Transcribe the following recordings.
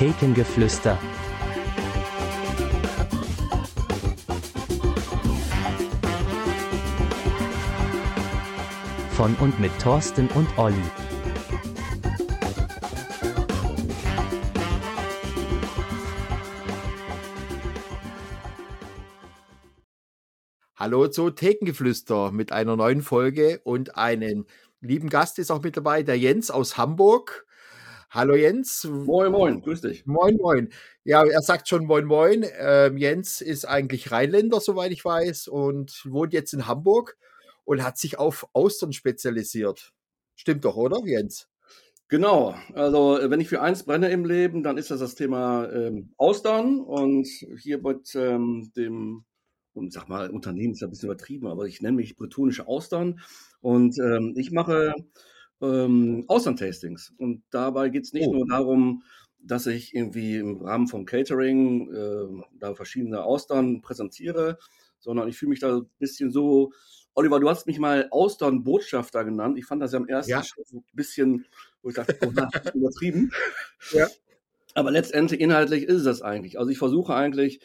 Thekengeflüster. Von und mit Thorsten und Olli. Hallo zu Thekengeflüster mit einer neuen Folge und einem lieben Gast ist auch mit dabei, der Jens aus Hamburg. Hallo Jens. Moin, moin, grüß dich. Moin, moin. Ja, er sagt schon Moin, moin. Ähm, Jens ist eigentlich Rheinländer, soweit ich weiß, und wohnt jetzt in Hamburg und hat sich auf Austern spezialisiert. Stimmt doch, oder, Jens? Genau, also wenn ich für eins brenne im Leben, dann ist das das Thema ähm, Austern und hier mit ähm, dem, sag mal, Unternehmen ist ja ein bisschen übertrieben, aber ich nenne mich bretonische Austern und ähm, ich mache ähm, Austern-Tastings und dabei geht es nicht oh. nur darum, dass ich irgendwie im Rahmen vom Catering äh, da verschiedene Austern präsentiere, sondern ich fühle mich da ein bisschen so Oliver, du hast mich mal Austern-Botschafter genannt. Ich fand das ja am ersten ja. Schritt ein bisschen, wo ich dachte, oh, übertrieben. Ja. Aber letztendlich inhaltlich ist es das eigentlich. Also ich versuche eigentlich,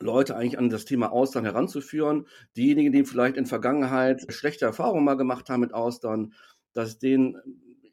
Leute eigentlich an das Thema Austern heranzuführen. Diejenigen, die vielleicht in Vergangenheit schlechte Erfahrungen mal gemacht haben mit Austern, dass ich denen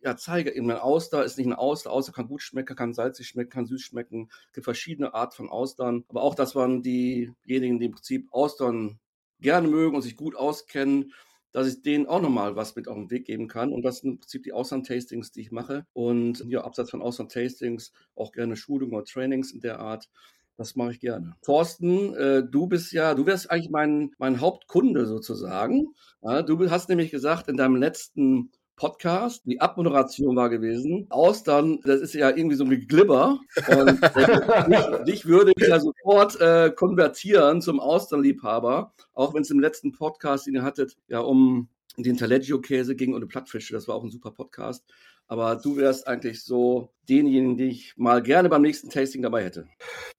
ja, zeige, eben ein Auster ist nicht ein Auster, Auster kann gut schmecken, kann salzig schmecken, kann süß schmecken. Es gibt verschiedene Arten von Austern. Aber auch, dass man diejenigen, die im Prinzip Austern gerne mögen und sich gut auskennen, dass ich denen auch nochmal was mit auf den Weg geben kann. Und das sind im Prinzip die Ausland-Tastings, die ich mache. Und ja, abseits von Ausland-Tastings auch gerne Schulungen oder Trainings in der Art. Das mache ich gerne. Thorsten, äh, du bist ja, du wärst eigentlich mein, mein Hauptkunde sozusagen. Du hast nämlich gesagt in deinem letzten Podcast. Die Abmoderation war gewesen. Austern, das ist ja irgendwie so ein Geglibber. Und äh, dich, dich, würde ich ja sofort äh, konvertieren zum Austernliebhaber. Auch wenn es im letzten Podcast, den ihr hattet, ja um den Taleggio-Käse ging und die Plattfische. Das war auch ein super Podcast. Aber du wärst eigentlich so denjenigen, den ich mal gerne beim nächsten Tasting dabei hätte.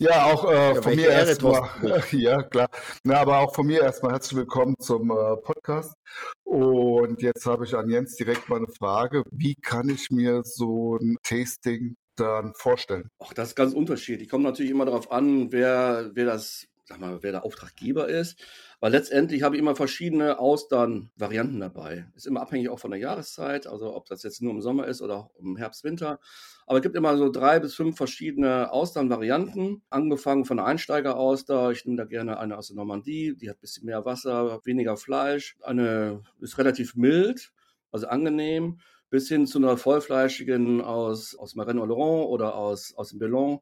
Ja, auch äh, ja, von mir erstmal. Ja, klar. Na, aber auch von mir erstmal herzlich willkommen zum äh, Podcast. Und jetzt habe ich an Jens direkt mal eine Frage. Wie kann ich mir so ein Tasting dann vorstellen? Ach, das ist ganz unterschiedlich. Kommt natürlich immer darauf an, wer, wer das sag mal, wer der Auftraggeber ist. Weil letztendlich habe ich immer verschiedene Austern-Varianten dabei. Ist immer abhängig auch von der Jahreszeit, also ob das jetzt nur im Sommer ist oder im Herbst, Winter. Aber es gibt immer so drei bis fünf verschiedene Austern-Varianten. Angefangen von der Einsteiger-Auster. Ich nehme da gerne eine aus der Normandie. Die hat ein bisschen mehr Wasser, weniger Fleisch. Eine ist relativ mild, also angenehm bis hin zu einer vollfleischigen aus, aus Marennes Oloron oder aus, aus dem Bellon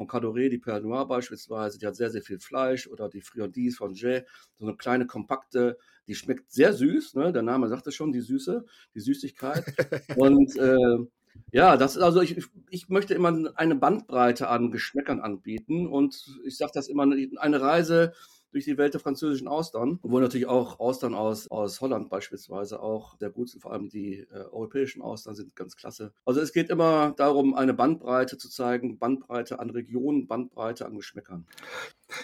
von Cadoré, die Perle Noire beispielsweise, die hat sehr, sehr viel Fleisch oder die Friandise von Jay, so eine kleine, kompakte, die schmeckt sehr süß, ne? der Name sagt es schon, die Süße, die Süßigkeit. Und äh, ja, das ist also, ich, ich möchte immer eine Bandbreite an Geschmäckern anbieten und ich sage das immer, eine Reise durch die Welt der französischen Austern, wo natürlich auch Austern aus, aus Holland beispielsweise auch sehr gut sind, vor allem die äh, europäischen Austern sind ganz klasse. Also es geht immer darum, eine Bandbreite zu zeigen, Bandbreite an Regionen, Bandbreite an Geschmäckern.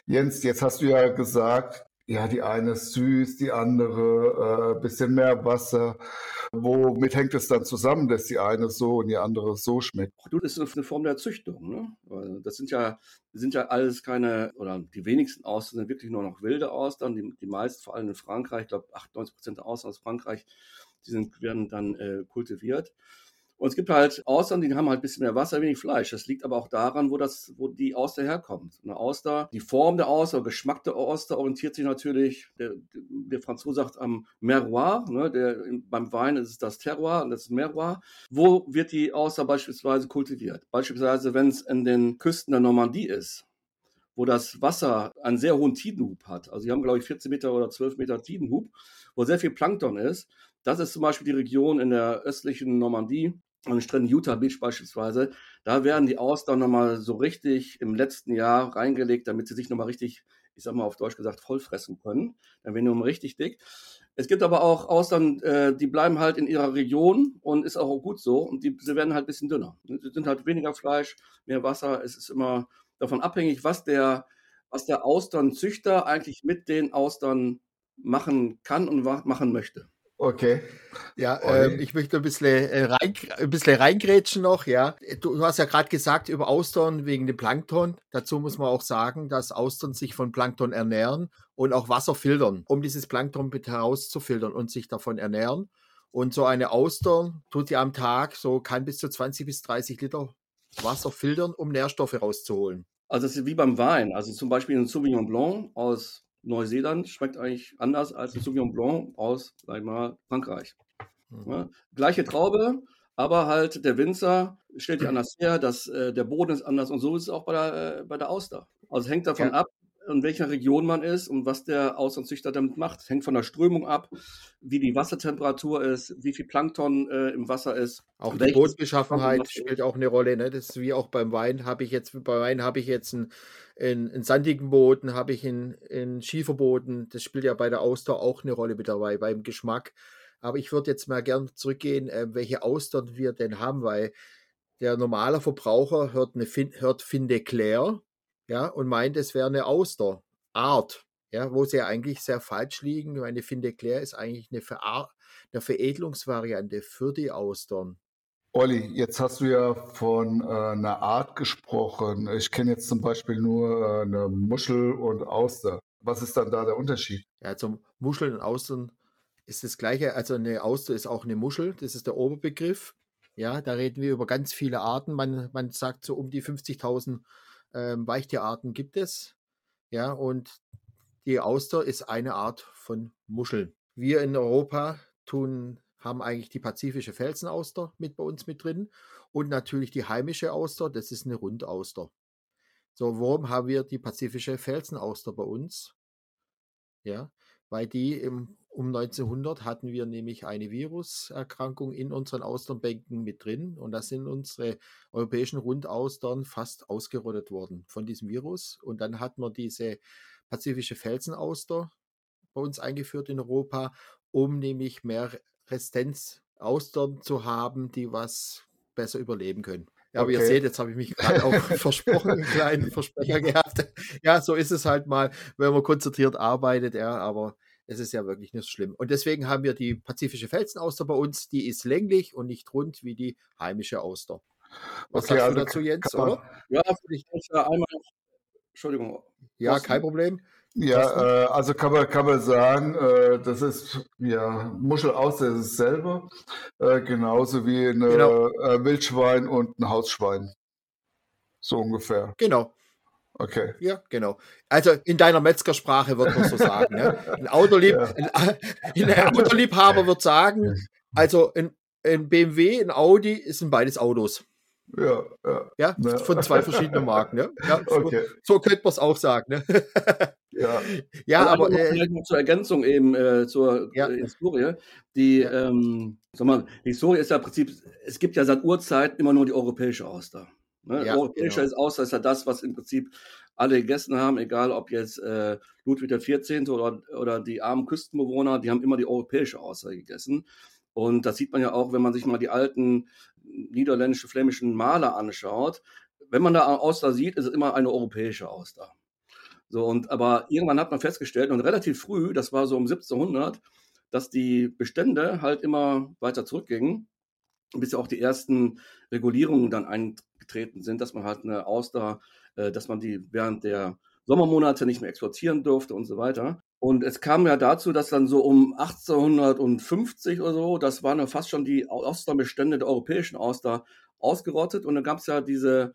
Jens, jetzt hast du ja gesagt, ja, die eine ist süß, die andere äh, bisschen mehr Wasser. Womit hängt es dann zusammen, dass die eine so und die andere so schmeckt? Das ist eine Form der Züchtung. Ne? Das sind ja, sind ja alles keine, oder die wenigsten Austern sind wirklich nur noch wilde Austern. Die, die meisten, vor allem in Frankreich, ich glaube 98 Prozent der Austern aus Frankreich, die sind, werden dann äh, kultiviert. Und es gibt halt Austern, die haben halt ein bisschen mehr Wasser, wenig Fleisch. Das liegt aber auch daran, wo, das, wo die Auster herkommt. Eine Auster, die Form der Auster, Geschmack der Auster orientiert sich natürlich, der, der Franzose sagt am Merroir, ne, der, beim Wein ist es das Terroir und das Merroir. Wo wird die Auster beispielsweise kultiviert? Beispielsweise, wenn es in den Küsten der Normandie ist, wo das Wasser einen sehr hohen Tidenhub hat. Also, sie haben, glaube ich, 14 Meter oder 12 Meter Tidenhub, wo sehr viel Plankton ist. Das ist zum Beispiel die Region in der östlichen Normandie, an den Stränden Utah Beach beispielsweise, da werden die Austern nochmal so richtig im letzten Jahr reingelegt, damit sie sich nochmal richtig, ich sag mal auf Deutsch gesagt, vollfressen können. Dann werden die nochmal richtig dick. Es gibt aber auch Austern, äh, die bleiben halt in ihrer Region und ist auch gut so. Und die, sie werden halt ein bisschen dünner. Sie sind halt weniger Fleisch, mehr Wasser. Es ist immer davon abhängig, was der, was der Austernzüchter eigentlich mit den Austern machen kann und machen möchte. Okay. Ja, ähm, ich möchte ein bisschen, äh, rein, ein bisschen reingrätschen noch, ja. Du, du hast ja gerade gesagt über Austern wegen dem Plankton. Dazu muss man auch sagen, dass Austern sich von Plankton ernähren und auch Wasser filtern, um dieses Plankton mit herauszufiltern und sich davon ernähren. Und so eine Auster tut ja am Tag so, kann bis zu 20 bis 30 Liter Wasser filtern, um Nährstoffe rauszuholen. Also es ist wie beim Wein. Also zum Beispiel ein Sauvignon Blanc aus Neuseeland schmeckt eigentlich anders als ein Sauvignon Blanc aus, sag ich mal, Frankreich. Mhm. Ja, gleiche Traube, aber halt der Winzer stellt die anders her, dass, äh, der Boden ist anders und so ist es auch bei der, äh, bei der Auster. Also hängt davon ja. ab, in welcher Region man ist und was der Austernzüchter damit macht. Das hängt von der Strömung ab, wie die Wassertemperatur ist, wie viel Plankton äh, im Wasser ist. Auch die Bodenbeschaffenheit spielt auch eine Rolle. Ne? Das ist wie auch beim Wein. Habe ich jetzt bei Wein habe ich jetzt einen, einen, einen sandigen Boden, habe ich einen, einen Schieferboden. Das spielt ja bei der Auster auch eine Rolle mit dabei beim Geschmack. Aber ich würde jetzt mal gern zurückgehen, äh, welche Austern wir denn haben, weil der normale Verbraucher hört, eine fin hört Finde Claire ja, und meint, es wäre eine Austerart, ja, wo sie eigentlich sehr falsch liegen. Meine Finde Claire ist eigentlich eine, Verar eine Veredelungsvariante für die Austern. Olli, jetzt hast du ja von äh, einer Art gesprochen. Ich kenne jetzt zum Beispiel nur äh, eine Muschel und Auster. Was ist dann da der Unterschied? Ja, zum Muscheln und Austern ist das gleiche. Also eine Auster ist auch eine Muschel, das ist der Oberbegriff. Ja, da reden wir über ganz viele Arten. Man, man sagt so um die 50.000 ähm, Weichtierarten gibt es. Ja, und die Auster ist eine Art von Muscheln. Wir in Europa tun, haben eigentlich die pazifische Felsenauster mit bei uns mit drin und natürlich die heimische Auster, das ist eine Rundauster. So, warum haben wir die pazifische Felsenauster bei uns? Ja, weil die im um 1900 hatten wir nämlich eine Viruserkrankung in unseren Austernbänken mit drin und da sind unsere europäischen Rundaustern fast ausgerottet worden von diesem Virus. Und dann hat man diese pazifische Felsenauster bei uns eingeführt in Europa, um nämlich mehr Resistenzaustern zu haben, die was besser überleben können. Ja, aber okay. ihr seht, jetzt habe ich mich gerade auch versprochen, einen kleinen Versprecher gehabt. Ja, so ist es halt mal, wenn man konzentriert arbeitet, ja, aber es ist ja wirklich nicht schlimm. Und deswegen haben wir die pazifische Felsenauster bei uns, die ist länglich und nicht rund wie die heimische Auster. Was okay, sagst also du dazu, Jens, oder? Ja, ich ja einmal. Entschuldigung. Ja, kein Problem. Ja, äh, also kann man, kann man sagen, äh, das ist ja Muschel aus, das ist selber, äh, genauso wie ein genau. Äh, Wildschwein und ein Hausschwein. So ungefähr. Genau. Okay. Ja, genau. Also in deiner Metzgersprache wird man so sagen. ja. Ein, Autolieb, ja. ein, ein Autoliebhaber wird sagen, also ein, ein BMW, ein Audi sind beides Autos. Ja, ja. ja, ja. von zwei verschiedenen Marken. Ja, ja so, okay. so könnte man es auch sagen. Ne? ja, ja aber, aber äh, zur Ergänzung eben äh, zur ja. Äh, Historie. Die, ähm, sag mal, die Historie ist ja im Prinzip, es gibt ja seit Urzeiten immer nur die europäische Auster. Ne? Ja, Europäischer genau. ist außer ist ja das, was im Prinzip alle gegessen haben, egal ob jetzt äh, Ludwig XIV. Oder, oder die armen Küstenbewohner, die haben immer die europäische Auster gegessen. Und das sieht man ja auch, wenn man sich mal die alten niederländischen, flämischen Maler anschaut. Wenn man da Auster sieht, ist es immer eine europäische Auster. So, und aber irgendwann hat man festgestellt, und relativ früh, das war so um 1700, dass die Bestände halt immer weiter zurückgingen, bis ja auch die ersten Regulierungen dann ein, getreten sind, dass man halt eine Auster, äh, dass man die während der Sommermonate nicht mehr exportieren durfte und so weiter. Und es kam ja dazu, dass dann so um 1850 oder so, das waren ja fast schon die Austerbestände der europäischen Auster ausgerottet. Und dann gab es ja diese,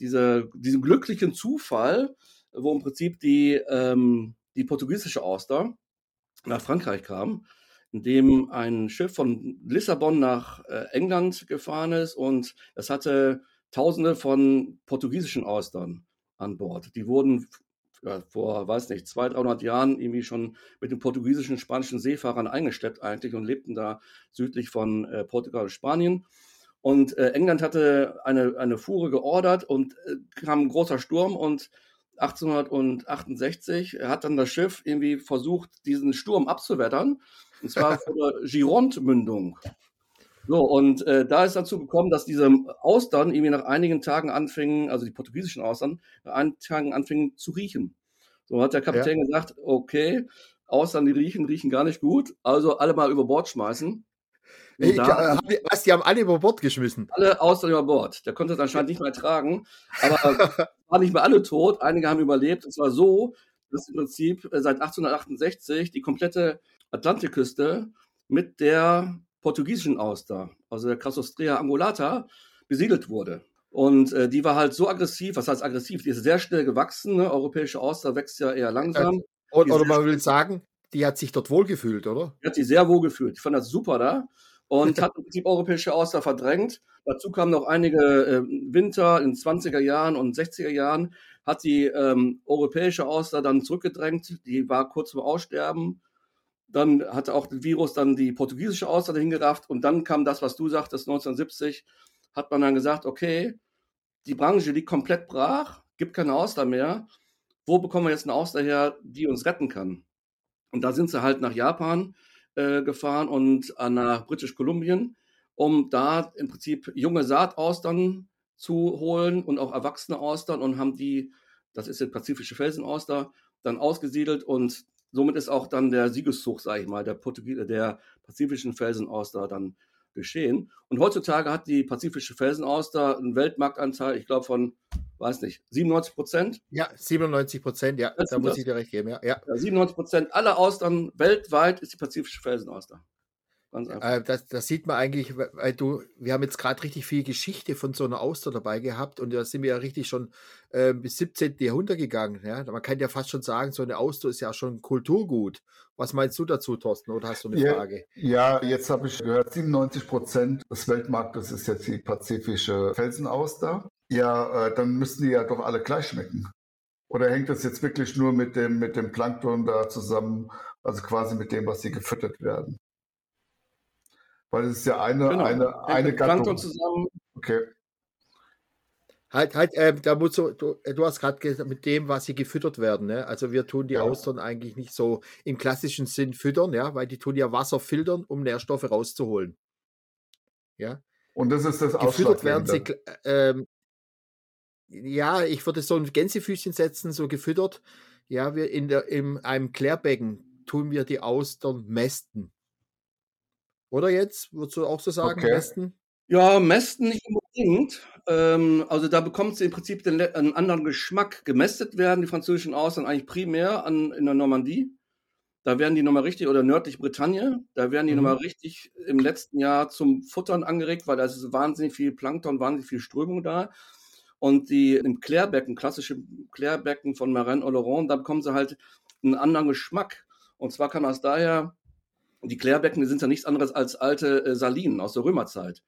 diese, diesen glücklichen Zufall, wo im Prinzip die, ähm, die portugiesische Auster nach Frankreich kam, indem ein Schiff von Lissabon nach äh, England gefahren ist und das hatte Tausende von portugiesischen Austern an Bord. Die wurden ja, vor, weiß nicht, 200, 300 Jahren irgendwie schon mit den portugiesischen, spanischen Seefahrern eingeschleppt eigentlich und lebten da südlich von äh, Portugal und Spanien. Und äh, England hatte eine, eine Fuhre geordert und äh, kam ein großer Sturm und 1868 hat dann das Schiff irgendwie versucht, diesen Sturm abzuwettern. Und zwar vor der Gironde-Mündung. So, und äh, da ist dazu gekommen, dass diese Austern irgendwie nach einigen Tagen anfingen, also die portugiesischen Austern, nach einigen Tagen anfingen zu riechen. So hat der Kapitän ja. gesagt, okay, Austern, die riechen, riechen gar nicht gut. Also alle mal über Bord schmeißen. Ich, da, äh, was, die haben alle über Bord geschmissen? Alle Austern über Bord. Der konnte es anscheinend nicht mehr tragen. Aber waren nicht mehr alle tot. Einige haben überlebt. Es war so, dass im Prinzip äh, seit 1868 die komplette Atlantikküste mit der portugiesischen Auster, also der Crassostrea angulata, besiedelt wurde. Und äh, die war halt so aggressiv, was heißt aggressiv? Die ist sehr schnell gewachsen. Ne? Europäische Auster wächst ja eher langsam. Oder, oder man will sagen, die hat sich dort wohlgefühlt, oder? Die hat sich sehr wohlgefühlt. Ich fand das super da und hat im Prinzip europäische Auster verdrängt. Dazu kamen noch einige äh, Winter in 20er Jahren und 60er Jahren, hat die ähm, europäische Auster dann zurückgedrängt. Die war kurz vor Aussterben. Dann hatte auch das Virus dann die portugiesische Auster dahin gerafft. Und dann kam das, was du sagtest, 1970, hat man dann gesagt, okay, die Branche liegt komplett brach, gibt keine Auster mehr. Wo bekommen wir jetzt eine Auster her, die uns retten kann? Und da sind sie halt nach Japan äh, gefahren und äh, nach British Kolumbien, um da im Prinzip junge Saataustern zu holen und auch erwachsene Austern und haben die, das ist der pazifische Felsenauster, dann ausgesiedelt und somit ist auch dann der Siegeszug, sage ich mal, der, Portugies der pazifischen Felsenauster dann geschehen. Und heutzutage hat die pazifische Felsenauster einen Weltmarktanteil, ich glaube, von, weiß nicht, 97 Prozent. Ja, 97 Prozent, ja, das da muss das. ich dir recht geben, ja. ja. 97 Prozent aller Austern weltweit ist die pazifische Felsenauster. Äh, das, das, sieht man eigentlich, weil du, wir haben jetzt gerade richtig viel Geschichte von so einer Auster dabei gehabt und da sind wir ja richtig schon äh, bis 17. Jahrhundert gegangen. Ja? Man kann ja fast schon sagen, so eine Auster ist ja schon Kulturgut. Was meinst du dazu, Thorsten, oder hast du eine ja, Frage? Ja, jetzt habe ich gehört, 97 Prozent des Weltmarktes ist jetzt die pazifische Felsenauster. Ja, äh, dann müssen die ja doch alle gleich schmecken. Oder hängt das jetzt wirklich nur mit dem, mit dem Plankton da zusammen, also quasi mit dem, was sie gefüttert werden? Weil es ist ja eine, genau. eine, eine Gattung. zusammen. Okay. Halt, halt, äh, da musst du, du, du hast gerade gesagt, mit dem, was sie gefüttert werden. Ne? Also wir tun die ja. Austern eigentlich nicht so im klassischen Sinn füttern, ja, weil die tun ja Wasser filtern, um Nährstoffe rauszuholen. Ja. Und das ist das Gefüttert werden sie, ähm, ja, ich würde so ein Gänsefüßchen setzen, so gefüttert. Ja, wir in der, in einem Klärbecken tun wir die Austern mästen. Oder jetzt? Würdest du auch so sagen, okay. Mästen? Ja, Mästen nicht unbedingt. Ähm, also da bekommt sie im Prinzip den, einen anderen Geschmack. Gemästet werden die französischen Austern eigentlich primär an, in der Normandie. Da werden die nochmal richtig, oder nördlich Bretagne, da werden die mhm. nochmal richtig im letzten Jahr zum Futtern angeregt, weil da ist wahnsinnig viel Plankton, wahnsinnig viel Strömung da. Und die im Klärbecken, klassische Klärbecken von Marin Oloron, da bekommen sie halt einen anderen Geschmack. Und zwar kann das daher, die Klärbecken sind ja nichts anderes als alte äh, Salinen aus der Römerzeit.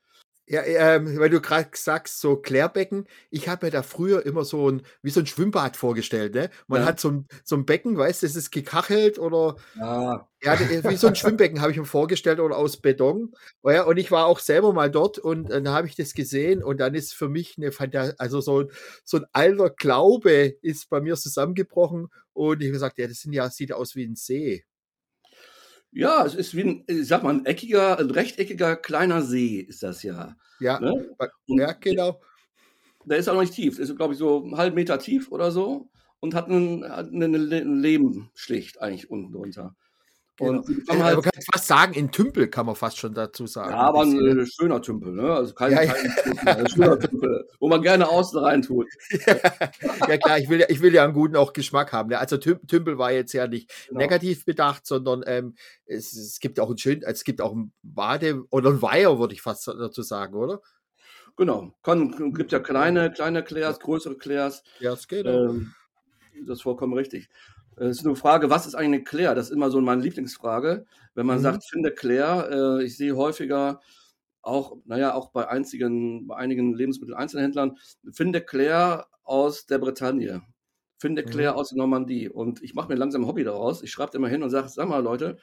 Ja, ähm, weil du gerade sagst, so Klärbecken, ich habe mir da früher immer so ein, wie so ein Schwimmbad vorgestellt, ne? Man ja. hat so ein, so ein Becken, weißt du, das ist gekachelt oder, ah. ja, wie so ein Schwimmbecken habe ich mir vorgestellt oder aus Beton. Ja, und ich war auch selber mal dort und dann habe ich das gesehen und dann ist für mich eine Fantasie, also so, so ein alter Glaube ist bei mir zusammengebrochen und ich habe gesagt, ja, das sind ja, sieht aus wie ein See. Ja, es ist wie ein, ich sag mal, ein eckiger, ein rechteckiger kleiner See ist das ja. Ja, ne? ja genau. Der ist auch noch nicht tief. Der ist, glaube ich, so einen halben Meter tief oder so und hat einen, einen, einen eigentlich unten drunter. Und genau. halt, man kann fast sagen, in Tümpel kann man fast schon dazu sagen. Ja, aber ein, ein schöner Tümpel, ne? Also kein, ja, kein ja. ein schöner Tümpel, wo man gerne außen rein tut. ja, klar, ich will, ich will ja einen guten auch Geschmack haben. Ne? Also Tümpel war jetzt ja nicht genau. negativ bedacht, sondern ähm, es, es, gibt auch ein schön, es gibt auch ein Bade oder ein Weiher, würde ich fast dazu sagen, oder? Genau. Kann, gibt ja kleine, kleine Clairs, größere Clairs. Ja, es geht. Ähm, das ist vollkommen richtig. Es ist eine Frage, was ist eigentlich Claire? Das ist immer so meine Lieblingsfrage. Wenn man mhm. sagt, finde Claire, äh, ich sehe häufiger auch, naja, auch bei, einzigen, bei einigen Lebensmitteleinzelhändlern, finde Claire aus der Bretagne, finde Claire mhm. aus der Normandie. Und ich mache mir langsam ein Hobby daraus. Ich schreibe immer hin und sage, sag mal Leute,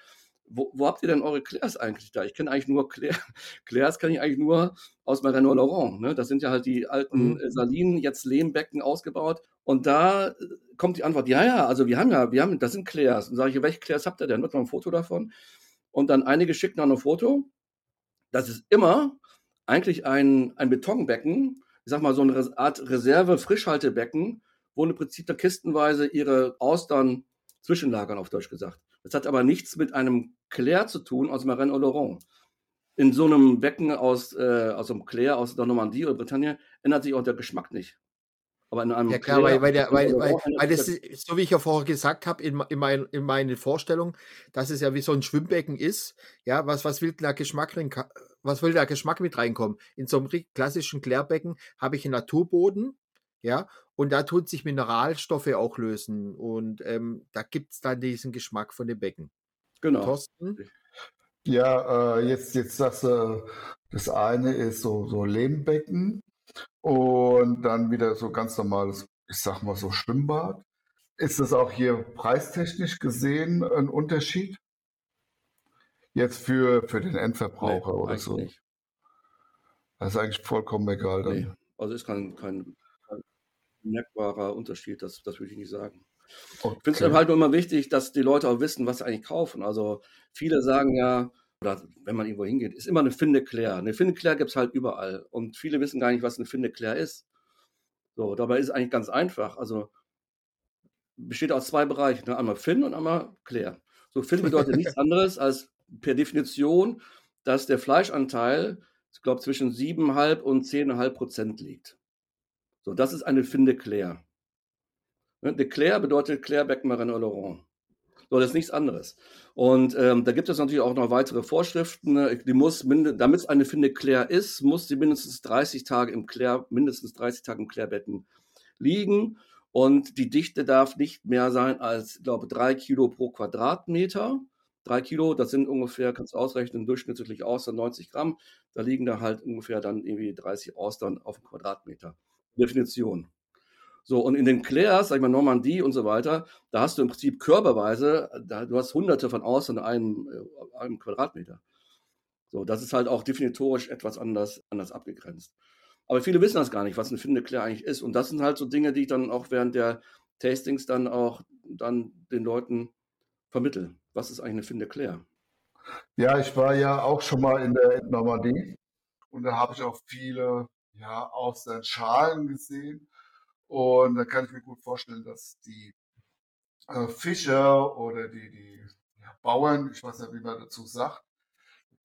wo, wo, habt ihr denn eure Clairs eigentlich da? Ich kenne eigentlich nur Claire, Clairs kenne ich eigentlich nur aus Marino Laurent. Ne? Das sind ja halt die alten mhm. Salinen, jetzt Lehmbecken ausgebaut. Und da äh, kommt die Antwort, ja, ja, also wir haben ja, wir haben, das sind Clairs. Und sage ich, welche Clairs habt ihr denn? Wird mal ein Foto davon. Und dann einige schicken dann ein Foto. Das ist immer eigentlich ein, ein Betonbecken, ich sag mal so eine Art Reserve-Frischhaltebecken, wo im Prinzip da kistenweise ihre Austern zwischenlagern, auf Deutsch gesagt. Das hat aber nichts mit einem Clair zu tun aus Marennes Oloron. In so einem Becken aus, äh, aus einem Clair aus der Normandie oder Bretagne ändert sich auch der Geschmack nicht. Aber in einem ja klar, weil, weil, der, weil, weil, weil das ist, so wie ich ja vorher gesagt habe, in, in, mein, in meinen Vorstellungen, dass es ja wie so ein Schwimmbecken ist. Ja, was, was will der Geschmack drin, was will der Geschmack mit reinkommen? In so einem klassischen Klärbecken habe ich einen Naturboden, ja, und da tun sich Mineralstoffe auch lösen. Und ähm, da gibt es dann diesen Geschmack von dem Becken. Genau. Thorsten? Ja, äh, jetzt, jetzt sagst du, das eine ist so, so Lehmbecken und dann wieder so ganz normales, ich sag mal so Schwimmbad. Ist das auch hier preistechnisch gesehen ein Unterschied? Jetzt für, für den Endverbraucher nee, oder so? Nicht. Das ist eigentlich vollkommen egal dann. Nee, also ist kein, kein merkbarer Unterschied, das, das würde ich nicht sagen. Okay. Ich finde es halt nur immer wichtig, dass die Leute auch wissen, was sie eigentlich kaufen. Also viele sagen ja, oder wenn man irgendwo hingeht, ist immer eine Finde Claire. Eine Finde Claire gibt es halt überall. Und viele wissen gar nicht, was eine Finde Claire ist. So, dabei ist es eigentlich ganz einfach. Also besteht aus zwei Bereichen. Ne? Einmal Fin und einmal Claire. So, Fin bedeutet nichts anderes als per Definition, dass der Fleischanteil, ich glaube, zwischen 7,5 und 10,5 Prozent liegt. So, das ist eine Finde Claire. Ne? De Claire bedeutet Claire Beckmarin Laurent. So, das ist nichts anderes. Und ähm, da gibt es natürlich auch noch weitere Vorschriften. Ne? Die muss, damit es eine Finde Claire ist, muss sie mindestens 30 Tage im Claire, mindestens 30 Tage im Klärbecken liegen. Und die Dichte darf nicht mehr sein als, ich glaube, drei Kilo pro Quadratmeter. Drei Kilo, das sind ungefähr, kannst du ausrechnen, durchschnittlich Austern 90 Gramm. Da liegen da halt ungefähr dann irgendwie 30 Austern auf dem Quadratmeter. Definition. So, und in den Clairs, sag ich mal, Normandie und so weiter, da hast du im Prinzip körperweise, da, du hast hunderte von Austern in einem, äh, einem Quadratmeter. So, das ist halt auch definitorisch etwas anders, anders abgegrenzt. Aber viele wissen das gar nicht, was eine Finde Claire eigentlich ist. Und das sind halt so Dinge, die ich dann auch während der Tastings dann auch dann den Leuten vermittle. Was ist eigentlich eine Finde Claire? Ja, ich war ja auch schon mal in der Normandie und da habe ich auch viele ja, Schalen gesehen. Und da kann ich mir gut vorstellen, dass die äh, Fischer oder die, die ja, Bauern, ich weiß nicht, wie man dazu sagt,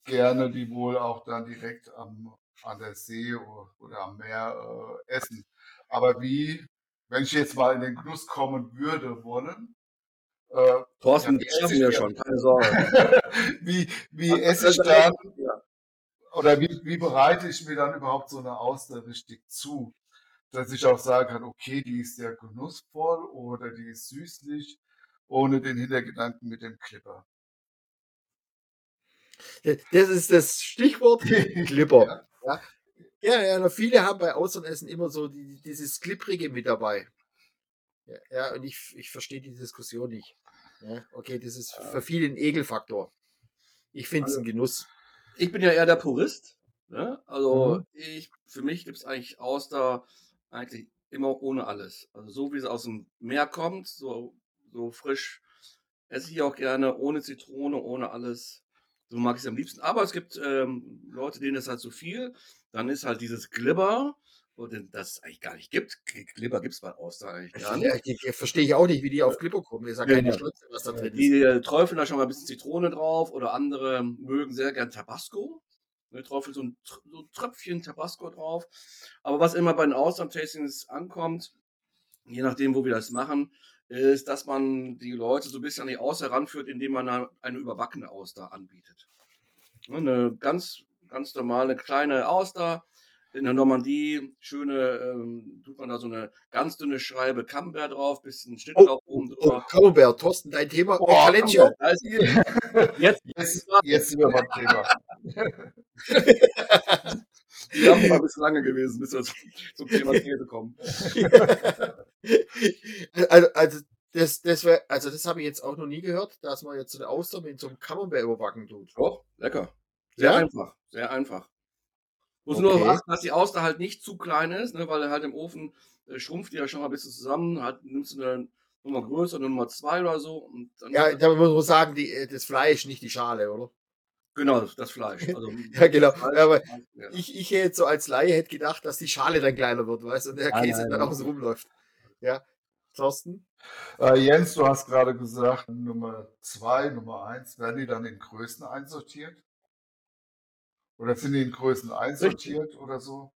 gerne die wohl auch dann direkt am, an der See oder, oder am Meer äh, essen. Aber wie, wenn ich jetzt mal in den Genuss kommen würde wollen, äh, Thorsten, ja, schaffen wir schon, keine Sorge. wie wie esse ich dann, ja. Oder wie, wie bereite ich mir dann überhaupt so eine Auster richtig zu? dass ich auch sagen kann, okay, die ist sehr genussvoll oder die ist süßlich, ohne den Hintergedanken mit dem Clipper. Das ist das Stichwort Clipper. ja. Ja, ja, viele haben bei Außenessen immer so die, dieses Klipprige mit dabei. Ja, ja und ich, ich verstehe die Diskussion nicht. Ja, okay, das ist für viele ein Ekelfaktor. Ich finde es also, ein Genuss. Ich bin ja eher der Purist. Ne? Also mhm. ich, für mich gibt es eigentlich Auster eigentlich immer ohne alles. Also so wie es aus dem Meer kommt, so, so frisch esse ich auch gerne, ohne Zitrone, ohne alles. So mag ich es am liebsten. Aber es gibt ähm, Leute, denen ist halt zu viel. Dann ist halt dieses Glibber, das es eigentlich gar nicht gibt. Glibber gibt es bei Austern eigentlich gar nicht. Ja, ich, verstehe ich auch nicht, wie die auf Glibber kommen. Ist ja keine genau. Schlotze, was da drin ist. Die äh, träufeln da schon mal ein bisschen Zitrone drauf oder andere mögen sehr gern Tabasco. Ne, drauf so ein, so ein Tröpfchen Tabasco drauf. Aber was immer bei den Ausland-Tastings ankommt, je nachdem, wo wir das machen, ist, dass man die Leute so ein bisschen an die Auster ranführt, indem man eine, eine überbackene Auster anbietet. Ne, eine ganz, ganz normale kleine Auster, in der Normandie schöne, ähm, tut man da so eine ganz dünne Schreibe Camembert drauf, bisschen Schnittlauch oh, oben oh, drüber. Oh, Camembert, Thorsten, dein Thema. Oh, Calentio. jetzt, jetzt, jetzt sind wir beim Thema. Die haben mal ein bisschen lange gewesen, bis wir zum, zum Thema Käse kommen. also, also das, das wär, also das habe ich jetzt auch noch nie gehört, dass man jetzt so eine Auster mit so einem Camembert überbacken tut. Doch, lecker. Sehr ja? einfach, sehr einfach. Muss okay. nur achten, dass die Auster halt nicht zu klein ist, ne, weil er halt im Ofen äh, schrumpft die ja schon mal ein bisschen zusammen. Halt, nimmst du eine Nummer größer, eine Nummer zwei oder so. ja, da muss man sagen, die, äh, das Fleisch, nicht die Schale, oder? Genau, das Fleisch. Also, ja, genau. Fleisch, aber ja. ich, ich jetzt so als Laie hätte gedacht, dass die Schale dann kleiner wird, weißt du, und der Käse nein, dann auch so rumläuft. Ja. Thorsten? Äh, Jens, du hast gerade gesagt, Nummer zwei, Nummer eins, werden die dann in Größen einsortiert? Oder sind die in Größen einsortiert Richtig. oder so?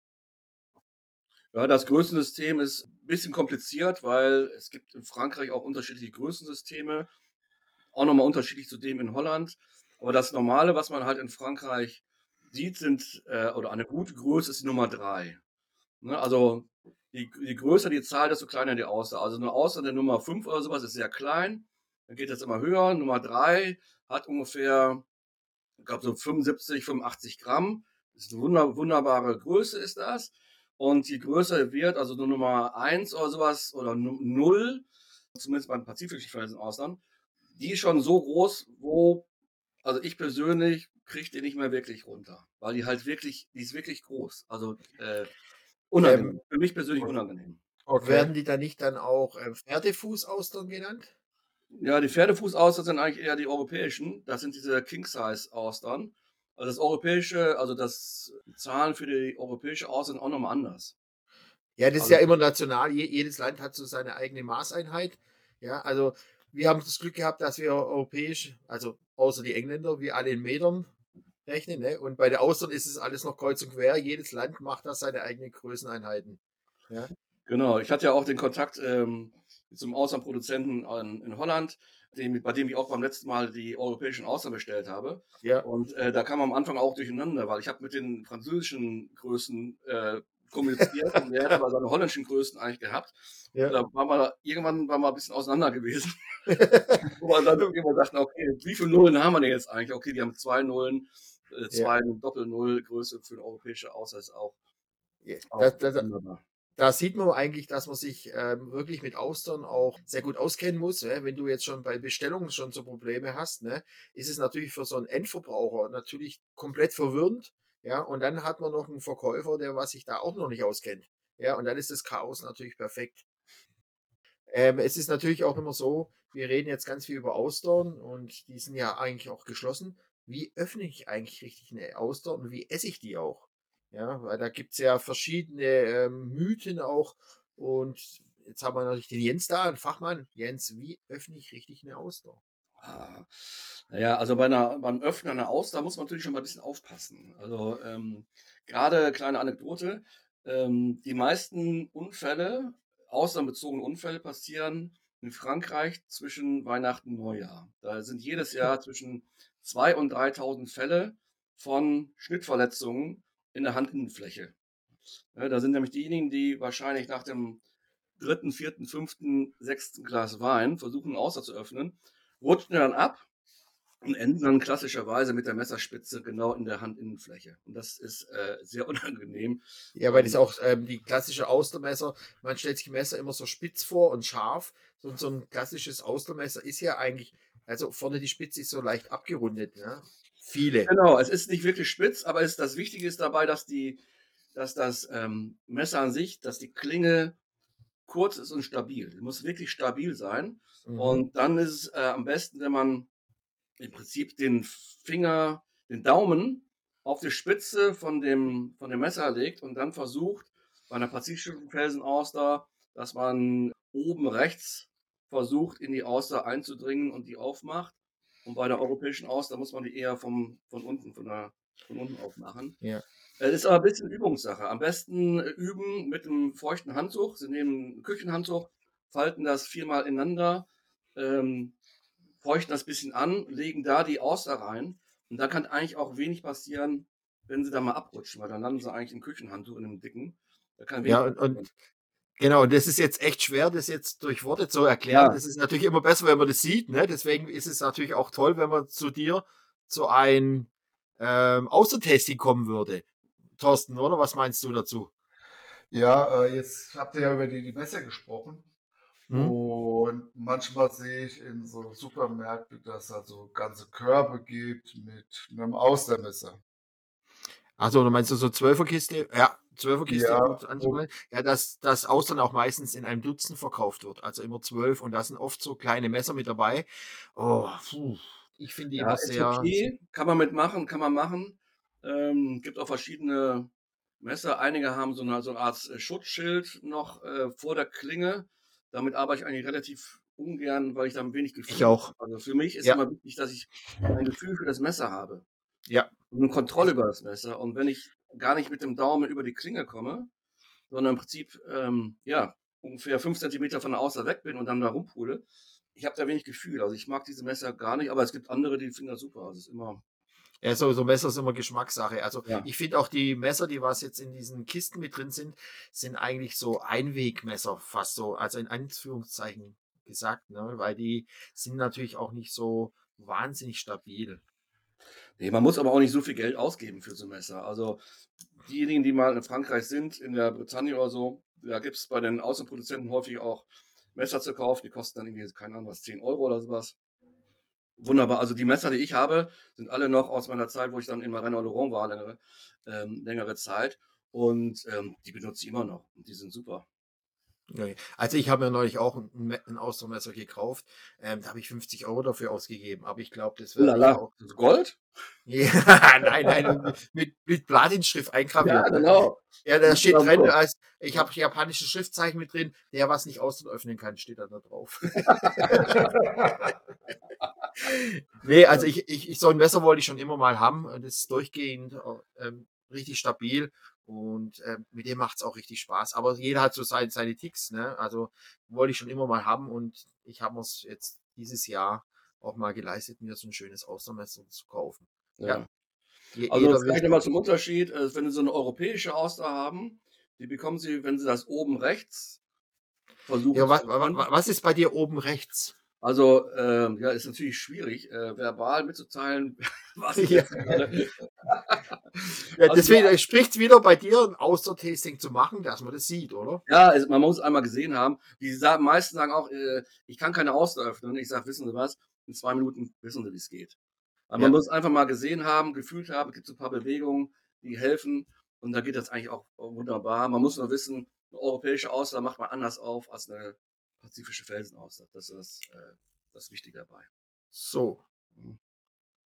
Ja, das Größensystem ist ein bisschen kompliziert, weil es gibt in Frankreich auch unterschiedliche Größensysteme, auch nochmal unterschiedlich zu dem in Holland. Aber das Normale, was man halt in Frankreich sieht, sind, äh, oder eine gute Größe ist die Nummer drei. Ne? Also je, je größer die Zahl, desto kleiner die Auster. Also eine Auster der Nummer 5 oder sowas ist sehr klein. Dann geht das immer höher. Nummer 3 hat ungefähr, ich glaube, so 75, 85 Gramm. Das ist eine wunder, wunderbare Größe, ist das. Und je größer wird, also nur Nummer 1 oder sowas, oder 0, zumindest bei den pazifischen verhältnissen Austern, die ist schon so groß, wo, also ich persönlich kriege die nicht mehr wirklich runter. Weil die halt wirklich, die ist wirklich groß. Also äh, Unangenehm. Ähm, Für mich persönlich unangenehm. Okay. Werden die dann nicht dann auch äh, Pferdefußaustern genannt? Ja, die Pferdefußaustern sind eigentlich eher die europäischen. Das sind diese King-Size-Austern. Also das europäische, also das Zahlen für die europäische Austern sind auch nochmal anders. Ja, das also, ist ja immer national. jedes Land hat so seine eigene Maßeinheit. Ja, also wir haben das Glück gehabt, dass wir europäisch, also außer die Engländer, wir alle in Metern rechnen. Ne? Und bei der Austern ist es alles noch kreuz und quer. Jedes Land macht da seine eigenen Größeneinheiten. Ja? Genau, ich hatte ja auch den Kontakt ähm, zum Austernproduzenten in, in Holland, dem, bei dem ich auch beim letzten Mal die europäischen Austern bestellt habe. Ja. Und äh, da kam am Anfang auch durcheinander, weil ich habe mit den französischen Größen äh, kommuniziert und er hat aber seine holländischen Größen eigentlich gehabt. Ja. Da waren wir, irgendwann waren wir ein bisschen auseinander gewesen. Wo wir dann irgendwann dachten, okay, wie viele Nullen haben wir denn jetzt eigentlich? Okay, die haben zwei Nullen äh, zwei ja. Doppel-Null-Größe für eine europäische Ausweis auch. Ja, auch das, das, da sieht man eigentlich, dass man sich ähm, wirklich mit Austern auch sehr gut auskennen muss. Ne? Wenn du jetzt schon bei Bestellungen schon so Probleme hast, ne? ist es natürlich für so einen Endverbraucher natürlich komplett verwirrend. Ja, und dann hat man noch einen Verkäufer, der was sich da auch noch nicht auskennt. Ja, und dann ist das Chaos natürlich perfekt. Ähm, es ist natürlich auch immer so, wir reden jetzt ganz viel über Austern und die sind ja eigentlich auch geschlossen wie öffne ich eigentlich richtig eine Auster und wie esse ich die auch? Ja, weil da gibt es ja verschiedene ähm, Mythen auch. Und jetzt haben wir natürlich den Jens da, ein Fachmann. Jens, wie öffne ich richtig eine Auster? Ah, naja, also bei einer, beim Öffnen einer Auster muss man natürlich schon mal ein bisschen aufpassen. Also ähm, gerade kleine Anekdote, ähm, die meisten Unfälle, austernbezogene Unfälle passieren in Frankreich zwischen Weihnachten und Neujahr. Da sind jedes Jahr zwischen 2.000 und 3.000 Fälle von Schnittverletzungen in der Handinnenfläche. Ja, da sind nämlich diejenigen, die wahrscheinlich nach dem dritten, vierten, fünften, sechsten Glas Wein versuchen, Außer zu öffnen, rutschen dann ab und enden dann klassischerweise mit der Messerspitze genau in der Handinnenfläche. Und das ist äh, sehr unangenehm. Ja, weil das ähm, auch ähm, die klassische Austermesser, man stellt sich Messer immer so spitz vor und scharf. So, so ein klassisches Austermesser ist ja eigentlich also vorne die Spitze ist so leicht abgerundet. Ja? Viele. Genau, es ist nicht wirklich spitz, aber es, das Wichtige ist dabei, dass, die, dass das ähm, Messer an sich, dass die Klinge kurz ist und stabil. Es muss wirklich stabil sein. Mhm. Und dann ist es äh, am besten, wenn man im Prinzip den Finger, den Daumen auf die Spitze von dem, von dem Messer legt und dann versucht, bei einer pazifischen Felsenauster, dass man oben rechts versucht, in die Auster einzudringen und die aufmacht. Und bei der europäischen Auster muss man die eher vom, von unten, von, der, von unten aufmachen. Ja. Es ist aber ein bisschen Übungssache. Am besten üben mit einem feuchten Handtuch. Sie nehmen ein Küchenhandtuch, falten das viermal ineinander, ähm, feuchten das bisschen an, legen da die Auster rein. Und da kann eigentlich auch wenig passieren, wenn sie da mal abrutschen, weil dann landen sie eigentlich im Küchenhandtuch in einem dicken. ja, und, und, Genau, das ist jetzt echt schwer, das jetzt durch Worte zu erklären. Ja. Das ist natürlich immer besser, wenn man das sieht. Ne? Deswegen ist es natürlich auch toll, wenn man zu dir zu einem ähm, Außertesting kommen würde. Thorsten, oder? Was meinst du dazu? Ja, äh, jetzt habt ihr ja über die, die Messe gesprochen. Hm. Und manchmal sehe ich in so Supermärkten, dass es also ganze Körbe gibt mit einem Austermesser. Also, du meinst du so Zwölferkiste? Ja, Zwölferkiste ja, gut anzumalen. Ja, dass das Austern auch meistens in einem Dutzend verkauft wird. Also immer zwölf und da sind oft so kleine Messer mit dabei. Oh, puh. Ich finde die ja, immer sehr. Okay. Kann man mitmachen, kann man machen. Ähm, gibt auch verschiedene Messer. Einige haben so eine, so eine Art äh, Schutzschild noch äh, vor der Klinge, damit arbeite ich eigentlich relativ ungern, weil ich da wenig Gefühl Ich auch. habe. Also für mich ist Ja. immer wichtig, dass ich ein Gefühl für das Messer habe Ja. und eine Kontrolle über das Messer. Und wenn ich gar nicht mit dem Daumen über die Klinge komme, sondern im Prinzip ähm, ja ungefähr fünf Zentimeter von der Außer weg bin und dann da rumpule, ich habe da wenig Gefühl. Also ich mag diese Messer gar nicht, aber es gibt andere, die finden das super. Also es ist immer Ja, so, so Messer ist immer Geschmackssache. Also Ja. ich finde auch die Messer, die was jetzt in diesen Kisten mit drin sind, sind eigentlich so Einwegmesser, fast so, also in Anführungszeichen gesagt, ne? weil die sind natürlich auch nicht so wahnsinnig stabil. Nee, man muss aber auch nicht so viel Geld ausgeben für so ein Messer. Also diejenigen, die mal in Frankreich sind, in der Bretagne oder so, da gibt es bei den Außenproduzenten häufig auch Messer zu kaufen, die kosten dann irgendwie, keine Ahnung was, 10 Euro oder sowas. Wunderbar. Also die Messer, die ich habe, sind alle noch aus meiner Zeit, wo ich dann in Marina Laurent war, längere, ähm, längere Zeit. Und ähm, die benutze ich immer noch. Und die sind super. Nee. Also ich habe mir neulich auch ein, ein Austermesser gekauft. Ähm, da habe ich 50 Euro dafür ausgegeben. Aber ich glaube, das wird auch. Das Gold? Ja, nein, nein, mit, mit Platinschrift eingraviert. ne? genau. Ja, da Das steht drin, so. als, ich habe japanische Schriftzeichen mit drin, der was nicht aus- und öffnen kann, steht da, da drauf. nee, also ich, ich, ich, so ein Messer wollte ich schon immer mal haben. Das ist durchgehend ähm, richtig stabil und ähm, mit dem macht es auch richtig Spaß. Aber jeder hat so seine, seine Ticks, ne? Also wollte ich schon immer mal haben und ich habe es jetzt dieses Jahr auch mal geleistet, mir so ein schönes Austermesser zu kaufen. Ja. Je- Also vielleicht nochmal zum Unterschied, äh, wenn Sie so eine europäische Auster haben, die bekommen Sie, wenn Sie das oben rechts versuchen. ja, wa, wa, wa- was ist bei dir oben rechts? Also, ähm, ja, ist natürlich schwierig, äh, verbal mitzuteilen, was ich Ja. jetzt gerade. Ja, Also, deswegen spricht es wieder bei dir, ein Auster-Tasting zu machen, dass man das sieht, oder? Ja, es, man muss einmal gesehen haben. Die sagen, meisten sagen auch, äh, ich kann keine Auster öffnen. Ich sage, wissen Sie was? In zwei Minuten wissen Sie, wie es geht. Aber man Ja. muss einfach mal gesehen haben, gefühlt haben, es gibt so ein paar Bewegungen, die helfen. Und da geht das eigentlich auch wunderbar. Man muss nur wissen, eine europäische Auster macht man anders auf als eine pazifische Felsenauster. Das ist äh, das Wichtige dabei. So.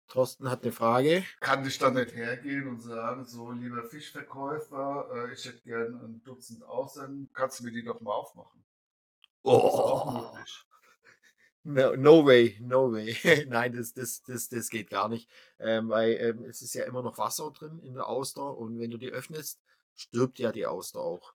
Thorsten hat eine Frage. Kann ich dann nicht hergehen und sagen, so lieber Fischverkäufer, äh, ich hätte gern ein Dutzend Aussenden, kannst du mir die doch mal aufmachen? Das ist auch Oh, möglich. no, no way, no way. Nein, das, das, das, das geht gar nicht. Ähm, weil ähm, es ist ja immer noch Wasser drin in der Auster und wenn du die öffnest, stirbt ja die Auster auch.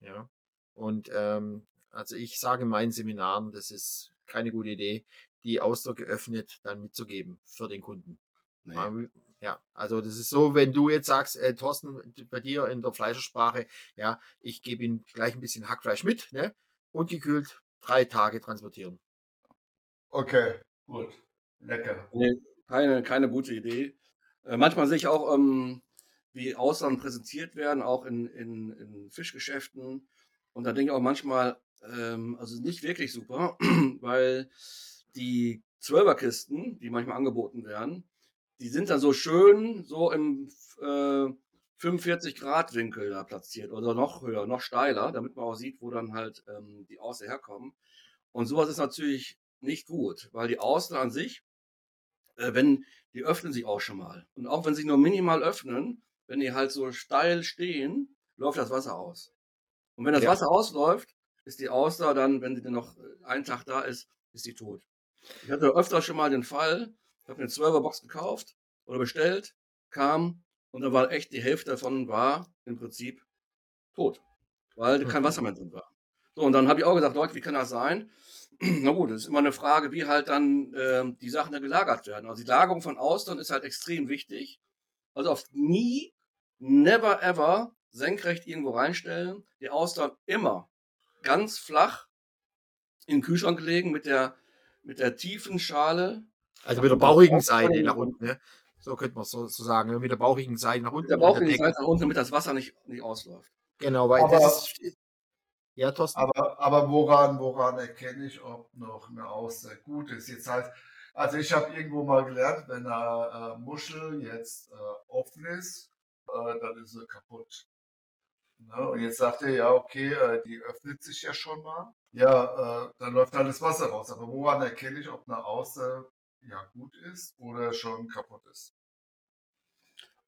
Ja. Und ähm, also ich sage in meinen Seminaren, das ist keine gute Idee, die Auster geöffnet dann mitzugeben für den Kunden. Nee. Ja, Ja, also das ist so, wenn du jetzt sagst, äh, Thorsten, bei dir in der Fleischersprache, ja, ich gebe ihm gleich ein bisschen Hackfleisch mit, ne? Und gekühlt drei Tage transportieren. Okay, gut. Lecker. Nee, keine, keine gute Idee. Äh, manchmal sehe ich auch, ähm, wie Austern präsentiert werden, auch in, in, in Fischgeschäften. Und da denke ich auch manchmal, ähm, also nicht wirklich super, weil die Zwölferkisten, die manchmal angeboten werden, die sind dann so schön so im äh, 45 Grad Winkel da platziert oder noch höher, noch steiler, damit man auch sieht, wo dann halt ähm, die Auster herkommen. Und sowas ist natürlich nicht gut, weil die Auster an sich, äh, wenn die öffnen sich auch schon mal. Und auch wenn sie nur minimal öffnen, wenn die halt so steil stehen, läuft das Wasser aus. Und wenn das Ja. Wasser ausläuft, ist die Auster dann, wenn sie dann noch äh, einen Tag da ist, ist die tot. Ich hatte öfter schon mal den Fall, ich habe eine 12er Box gekauft oder bestellt, kam und da war echt die Hälfte davon war im Prinzip tot, weil kein Mhm. Wasser mehr drin war. So, und dann habe ich auch gesagt, Leute, wie kann das sein? Na gut, das ist immer eine Frage, wie halt dann ähm, die Sachen da gelagert werden. Also die Lagerung von Austern ist halt extrem wichtig. Also auf nie, never ever senkrecht irgendwo reinstellen. Die Austern immer ganz flach in den Kühlschrank legen mit der, mit der tiefen Schale. Also mit der bauchigen auch- Seite nach unten, ne? So könnte man so, so sagen, mit der bauchigen Seite nach unten. Mit der und Bauch in die Decke- Seite nach unten, damit das Wasser nicht, nicht ausläuft. Genau, weil Aber- das ist. Ja, Thorsten. Aber, aber woran, woran erkenne ich, ob noch eine Auster gut ist? Jetzt halt, also ich habe irgendwo mal gelernt, wenn eine äh, Muschel jetzt äh, offen ist, äh, dann ist sie kaputt. Ne? Und jetzt sagt er, ja, okay, äh, die öffnet sich ja schon mal. Ja, äh, dann läuft alles Wasser raus. Aber woran erkenne ich, ob eine Auster ja gut ist oder schon kaputt ist?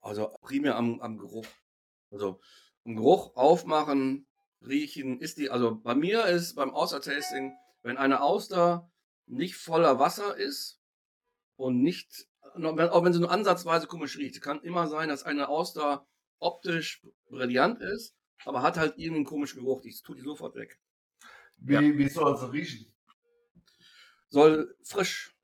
Also primär am, am Geruch. Also im Geruch aufmachen, riechen, ist die, also bei mir ist beim Austertasting, wenn eine Auster nicht voller Wasser ist und nicht, auch wenn sie nur ansatzweise komisch riecht, kann immer sein, dass eine Auster optisch brillant ist, aber hat halt irgendeinen komischen Geruch. Ich tue die sofort weg. Wie, ja. wie soll sie riechen? Soll frisch.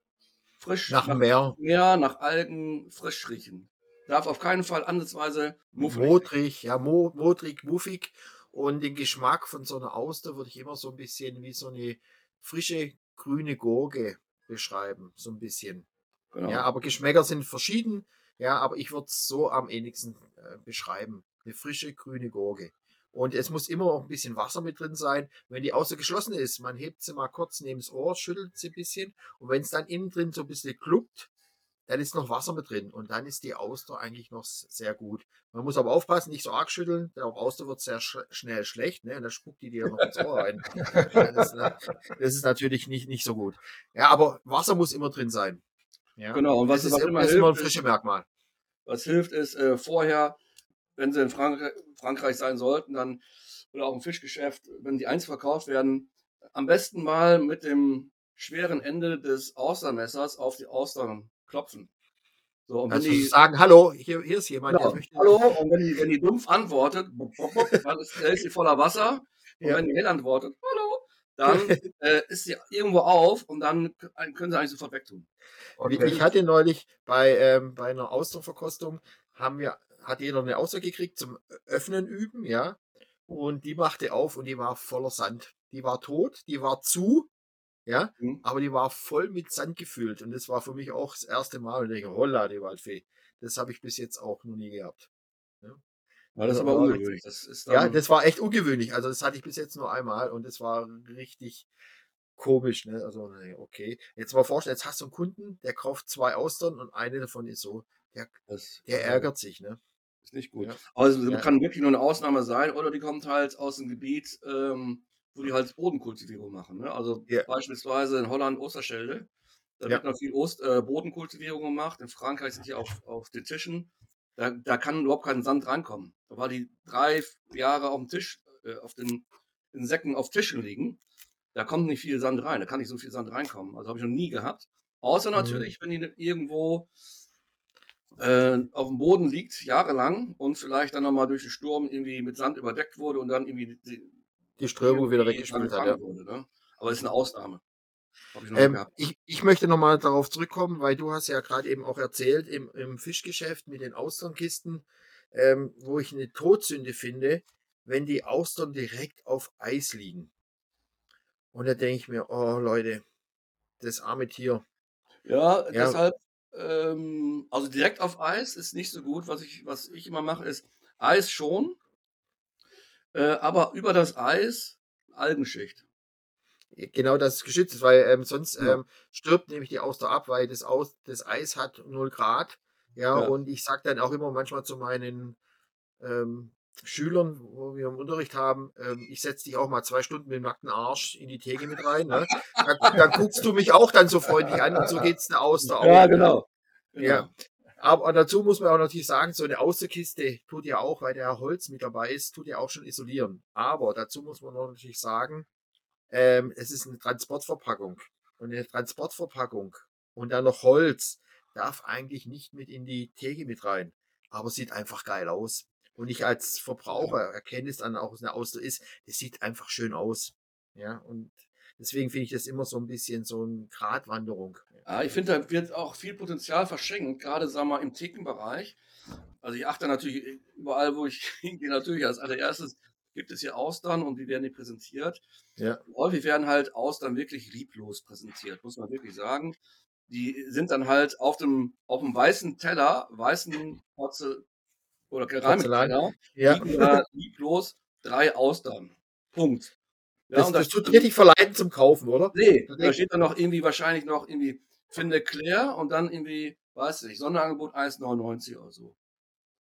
Frisch. Nach, nach Meer. Meer, nach Algen, frisch riechen. Darf auf keinen Fall ansatzweise muffig. Modrig, ja, mo modrig, muffig. Und den Geschmack von so einer Auster würde ich immer so ein bisschen wie so eine frische grüne Gurke beschreiben. So ein bisschen. Genau. Ja, aber Geschmäcker sind verschieden. Ja, aber ich würde es so am ähnlichsten äh, beschreiben. Eine frische grüne Gurke. Und es muss immer auch ein bisschen Wasser mit drin sein. Wenn die außer geschlossen ist, man hebt sie mal kurz neben das Ohr, schüttelt sie ein bisschen. Und wenn es dann innen drin so ein bisschen kluppt, dann ist noch Wasser mit drin. Und dann ist die Auster eigentlich noch sehr gut. Man muss aber aufpassen, nicht so arg schütteln. Der Auster wird sehr sch schnell schlecht. Ne? Und dann spuckt die dir noch ins Ohr rein. das, das, ist natürlich nicht, nicht so gut. Ja, aber Wasser muss immer drin sein. Ja? Genau. Und was, das ist, was immer, hilft, immer ein frisches Merkmal. Was hilft, ist äh, vorher wenn sie in Frank Frankreich sein sollten, dann oder auch im Fischgeschäft, wenn die eins verkauft werden, am besten mal mit dem schweren Ende des Austermessers auf die Austern klopfen. So, und also wenn die sagen, hallo, hier, hier ist jemand, genau, möchte. Hallo, und wenn die, wenn die dumpf antwortet, dann ist, ist sie voller Wasser. Und ja. wenn die hell antwortet, hallo, dann äh, ist sie irgendwo auf und dann können sie eigentlich sofort wegtun. Okay. Ich hatte neulich bei, ähm, bei einer Austernverkostung, haben wir hat jeder eine Aussage gekriegt zum Öffnen üben, ja. Und die machte auf und die war voller Sand. Die war tot, die war zu, ja, mhm. aber die war voll mit Sand gefüllt. Und das war für mich auch das erste Mal. Und ich denke, holla, die Waldfee. Das habe ich bis jetzt auch noch nie gehabt. Ja. War das, das aber ungewöhnlich. Das ist ja, das war echt ungewöhnlich. Also das hatte ich bis jetzt nur einmal und das war richtig komisch. Ne? Also okay. Jetzt mal vorstellen, jetzt hast du einen Kunden, der kauft zwei Austern und eine davon ist so. Der, das, der ärgert sich. Ne? Ist nicht gut. Ja. Also ja. kann wirklich nur eine Ausnahme sein oder die kommt halt aus dem Gebiet, ähm, wo die halt Bodenkultivierung machen. Ne? Also ja. beispielsweise in Holland Osterschelde. Da wird noch viel Ost, äh, Bodenkultivierung gemacht. In Frankreich sind die auf, auf den Tischen. Da, da kann überhaupt kein Sand rankommen. Da war die drei Jahre auf dem Tisch, äh, auf den in Säcken auf Tischen liegen. Da kommt nicht viel Sand rein. Da kann nicht so viel Sand reinkommen. Also habe ich noch nie gehabt. Außer mhm. natürlich, mhm. wenn die irgendwo äh, auf dem Boden liegt, jahrelang und vielleicht dann nochmal durch den Sturm irgendwie mit Sand überdeckt wurde und dann irgendwie die, die Strömung wieder weggespült hat. Ja. Wurde, ne? Aber es ist eine Ausnahme. Ich, ähm, ich, ich, möchte nochmal darauf zurückkommen, weil du hast ja gerade eben auch erzählt, im, im Fischgeschäft mit den Austernkisten, ähm, wo ich eine Todsünde finde, wenn die Austern direkt auf Eis liegen. Und da denke ich mir, oh Leute, das arme Tier. Ja, ja, deshalb ähm, also direkt auf Eis ist nicht so gut. Was ich, was ich immer mache, ist Eis schon, äh, aber über das Eis Algenschicht. Genau, das ist geschützt ist, weil ähm, sonst ja. ähm, stirbt nämlich die Auster ab, weil das, Aus, das Eis hat 0 Grad. Ja, ja. und ich sage dann auch immer manchmal zu meinen ähm, Schülern, wo wir im Unterricht haben, ähm, ich setze dich auch mal zwei Stunden mit dem nackten Arsch in die Theke mit rein. Ne? Dann, dann, guckst du mich auch dann so freundlich an und so geht es der Auster auch. Ja, genau. Ja. Genau. Aber dazu muss man auch natürlich sagen, so eine Außerkiste tut ja auch, weil der Holz mit dabei ist, tut ja auch schon isolieren. Aber dazu muss man natürlich sagen, ähm, es ist eine Transportverpackung. Und eine Transportverpackung und dann noch Holz darf eigentlich nicht mit in die Theke mit rein. Aber sieht einfach geil aus. Und ich als Verbraucher erkenne es dann auch, eine Auster ist, das sieht einfach schön aus. Ja, und deswegen finde ich das immer so ein bisschen so eine Gratwanderung. Ja, ich finde, da wird auch viel Potenzial verschenkt, gerade sagen wir mal im Thekenbereich. Also ich achte natürlich überall, wo ich hingehe, natürlich als allererstes gibt es hier Austern und wie werden die präsentiert. Ja. Häufig werden halt Austern wirklich lieblos präsentiert, muss man wirklich sagen. Die sind dann halt auf dem, auf dem weißen Teller, weißen Porzel oder Keramikteller, ja. liegen da lieblos drei Austern. Punkt. Ja, das, und das, das tut richtig verleiten zum Kaufen, oder? Nee, da steht dann noch irgendwie wahrscheinlich noch irgendwie finde Claire und dann irgendwie, weiß ich, Sonderangebot 1,99 oder so.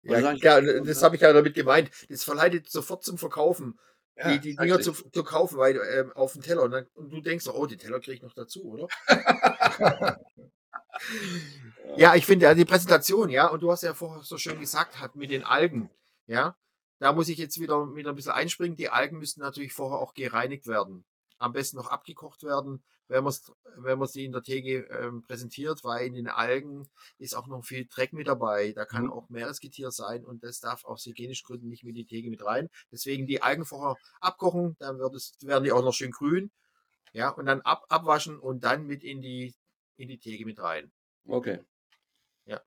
Ja, ja, das habe ich ja damit gemeint. Das verleitet sofort zum Verkaufen. Ja, die, die Dinger zu, zu, kaufen, weil ähm, auf den Teller und, dann, und du denkst, oh, die Teller kriege ich noch dazu, oder? ja, ich finde ja die Präsentation, ja, und du hast ja vorher so schön gesagt, hat mit den Algen, ja. da muss ich jetzt wieder, wieder ein bisschen einspringen. Die Algen müssen natürlich vorher auch gereinigt werden. Am besten noch abgekocht werden, wenn man wenn sie in der Theke ähm, präsentiert, weil in den Algen ist auch noch viel Dreck mit dabei. Da kann mhm. auch Meeresgetier sein und das darf aus hygienischen Gründen nicht mit in die Theke mit rein. Deswegen die Algen vorher abkochen, dann wird es, werden die auch noch schön grün. Ja, und dann ab, abwaschen und dann mit in die, in die Theke mit rein. Okay. Ja.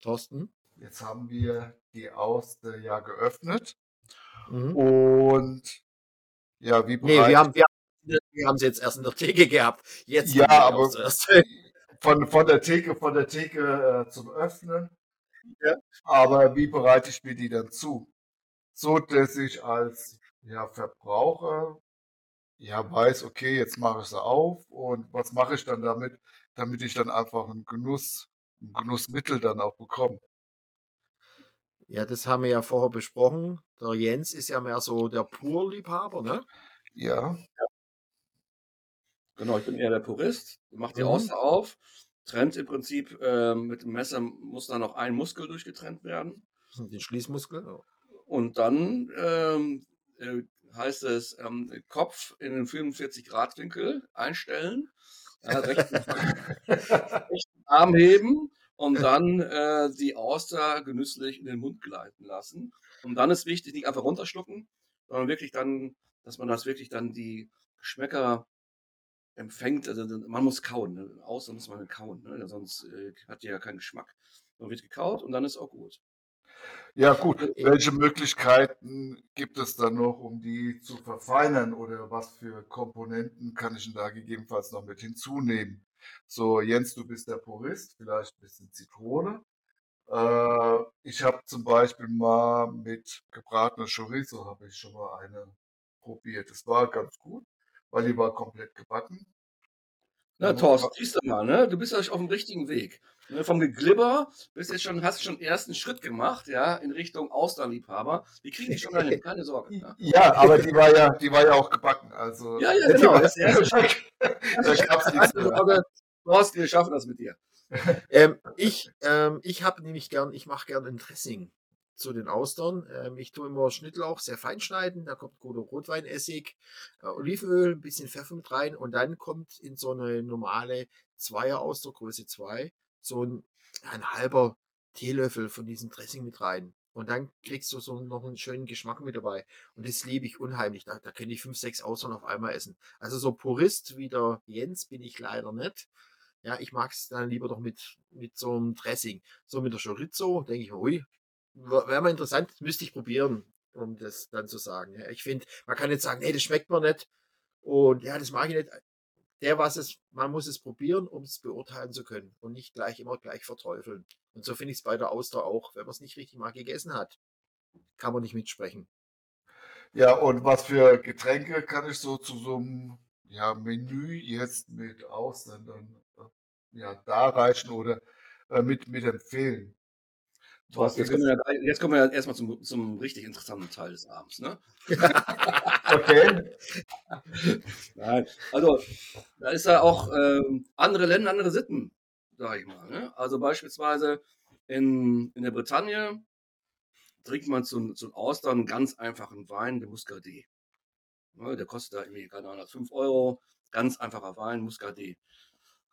Thorsten? Jetzt haben wir die Auste ja geöffnet. Mhm. Und ja, wie bereit? Nee, wir haben, wir, wir haben sie jetzt erst in der Theke gehabt. Jetzt ja, aber von, von der Theke, von der Theke äh, zum Öffnen. Ja. Aber wie bereite ich mir die dann zu? So, dass ich als ja, Verbraucher ja weiß, okay, jetzt mache ich sie auf und was mache ich dann damit, damit ich dann einfach einen Genuss, ein Genussmittel dann auch bekomme. Ja, das haben wir ja vorher besprochen. Der Jens ist ja mehr so der Purliebhaber, ne? Ja. Genau, ich bin eher der Purist. Macht die Mhm. Auster auf, trennt im Prinzip äh, mit dem Messer muss da noch ein Muskel durchgetrennt werden. Den Schließmuskel. Und dann ähm, äh, heißt es ähm, Kopf in den 45-Grad-Winkel einstellen, ja, rechten, rechten Arm heben und dann äh, die Auster genüsslich in den Mund gleiten lassen. Und dann ist wichtig, nicht einfach runterschlucken, sondern wirklich dann, dass man das wirklich dann die Geschmäcker empfängt. Also man muss kauen. Ne? Auster muss man kauen, ne? sonst äh, hat die ja keinen Geschmack. Man wird gekaut und dann ist auch gut. Ja, gut. Welche Möglichkeiten gibt es dann noch, um die zu verfeinern oder was für Komponenten kann ich denn da gegebenenfalls noch mit hinzunehmen? So, Jens, du bist der Purist, vielleicht ein bisschen Zitrone. Äh, ich habe zum Beispiel mal mit gebratener Chorizo habe ich schon mal eine probiert. Das war ganz gut, weil die war komplett gebacken. Na, Thorsten, siehst du mal, ne? Du bist ja auf dem richtigen Weg. Ne, vom Geglibber bist jetzt schon, hast schon einen ersten Schritt gemacht, ja, in Richtung Austernliebhaber. Die kriegen dich schon dahin, keine Sorge. Ne? Ja, aber die war ja, die war ja auch gebacken. Also, ja, ja, genau. Das ist der erste Schritt. da gab's nichts mehr. Thorsten, wir schaffen das mit dir. ähm, ich ähm, ich habe nämlich gern, ich mache gern ein Dressing zu den Austern. Ähm, ich tue immer Schnittlauch sehr fein schneiden, da kommt guter Rotweinessig, äh, Olivenöl, ein bisschen Pfeffer mit rein und dann kommt in so eine normale Zweier Auster, Größe 2, so ein, ein halber Teelöffel von diesem Dressing mit rein. Und dann kriegst du so noch einen schönen Geschmack mit dabei. Und das liebe ich unheimlich. Da, da könnte ich fünf, sechs Austern auf einmal essen. Also so Purist wie der Jens bin ich leider nicht. Ja, ich mag es dann lieber doch mit, mit so einem Dressing. So mit der Chorizo denke ich, ui, wäre mal interessant, müsste ich probieren, um das dann zu sagen. Ja, ich finde, man kann jetzt sagen, nee, das schmeckt mir nicht. Und ja, das mag ich nicht. Der, was es, man muss es probieren, um es beurteilen zu können und nicht gleich immer gleich verteufeln. Und so finde ich es bei der Auster auch. Wenn man es nicht richtig mal gegessen hat, kann man nicht mitsprechen. Ja, und was für Getränke kann ich so zu so einem ja, Menü jetzt mit Ausländern ja, darreichen oder äh, mit, mit empfehlen? Was, jetzt, kommen wir, jetzt kommen wir ja erstmal zum, zum richtig interessanten Teil des Abends. Ne? okay. Nein, also da ist ja auch ähm, andere Länder, andere Sitten, sage ich mal. Ne? Also beispielsweise in, in der Bretagne trinkt man zu, zu Austern einen ganz einfachen Wein, den Muscadet. Ne? Der kostet da irgendwie, keine Ahnung, 5 Euro. Ganz einfacher Wein, Muscadet.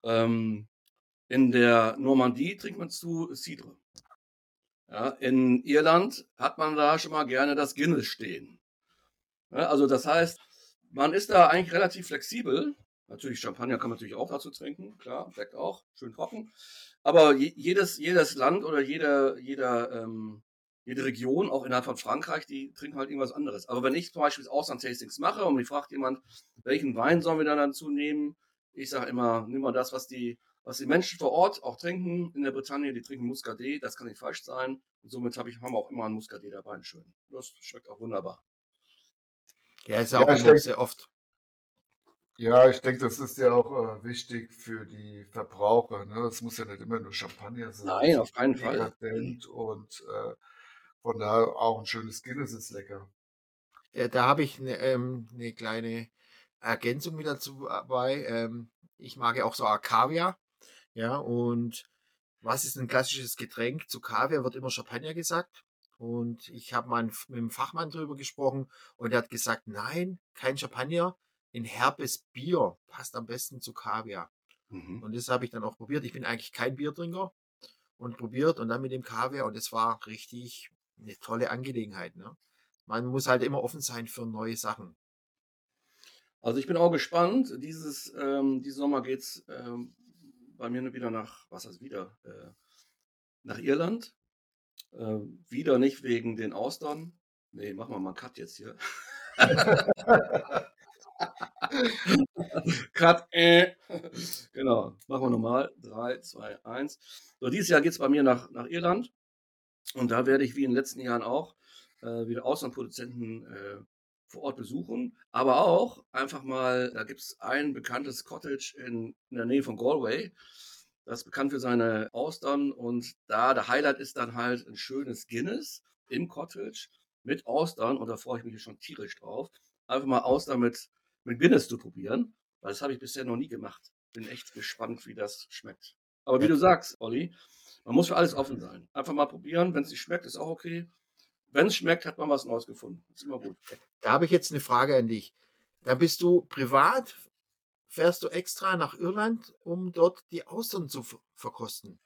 Ähm, in der Normandie trinkt man zu Cidre. Ja, in Irland hat man da schon mal gerne das Guinness stehen. Ja, also das heißt, man ist da eigentlich relativ flexibel. Natürlich, Champagner kann man natürlich auch dazu trinken, klar, schmeckt auch, schön trocken. Aber jedes, jedes Land oder jeder, jeder, ähm, jede Region, auch innerhalb von Frankreich, die trinken halt irgendwas anderes. Aber wenn ich zum Beispiel Ausland-Tastings mache und mich fragt jemand, welchen Wein sollen wir dann dazu nehmen, ich sage immer, nimm mal das, was die was die Menschen vor Ort auch trinken in der Bretagne, die trinken Muscadet, das kann nicht falsch sein. Und somit habe ich, haben wir auch immer einen Muscadet dabei, schön. Das schmeckt auch wunderbar. Ja, ist ja, ja auch denk, sehr oft. Ja, ich denke, das ist ja auch äh, wichtig für die Verbraucher. Ne? Es muss ja nicht immer nur Champagner sein. Nein, auf keinen Fall. Und äh, von daher auch ein schönes Guinness ist lecker. Ja, da habe ich eine ähm, ne kleine Ergänzung wieder dabei. Ähm, ich mag ja auch so Arcavia. Ja, und was ist ein klassisches Getränk? Zu Kaviar wird immer Champagner gesagt. Und ich habe mal mit dem Fachmann drüber gesprochen und er hat gesagt, nein, kein Champagner, ein herbes Bier passt am besten zu Kaviar. Mhm. Und das habe ich dann auch probiert. Ich bin eigentlich kein Biertrinker und probiert und dann mit dem Kaviar und es war richtig eine tolle Angelegenheit. Ne? Man muss halt immer offen sein für neue Sachen. Also ich bin auch gespannt. Dieses, ähm, diesen Sommer geht es ähm, bei mir wieder nach, was heißt wieder? Äh, nach Irland. Äh, wieder nicht wegen den Austern. Nee, machen wir mal einen Cut jetzt hier. Cut. Äh. Genau, machen wir nochmal. 3, 2, 1. So, dieses Jahr geht es bei mir nach, nach Irland. Und da werde ich wie in den letzten Jahren auch äh, wieder Auslandproduzenten äh, vor Ort besuchen. Aber auch einfach mal, da gibt es ein bekanntes Cottage in, in der Nähe von Galway. Das ist bekannt für seine Austern und da der Highlight ist dann halt ein schönes Guinness im Cottage mit Austern und da freue ich mich schon tierisch drauf. Einfach mal Austern mit, mit Guinness zu probieren, weil das habe ich bisher noch nie gemacht. Bin echt gespannt, wie das schmeckt. Aber wie du sagst, Olli, man muss für alles offen sein. Einfach mal probieren. Wenn es nicht schmeckt, ist auch okay. Wenn es schmeckt, hat man was Neues gefunden. Ist immer gut. Da habe ich jetzt eine Frage an dich. Da bist du privat fährst du extra nach Irland, um dort die Austern zu verkosten?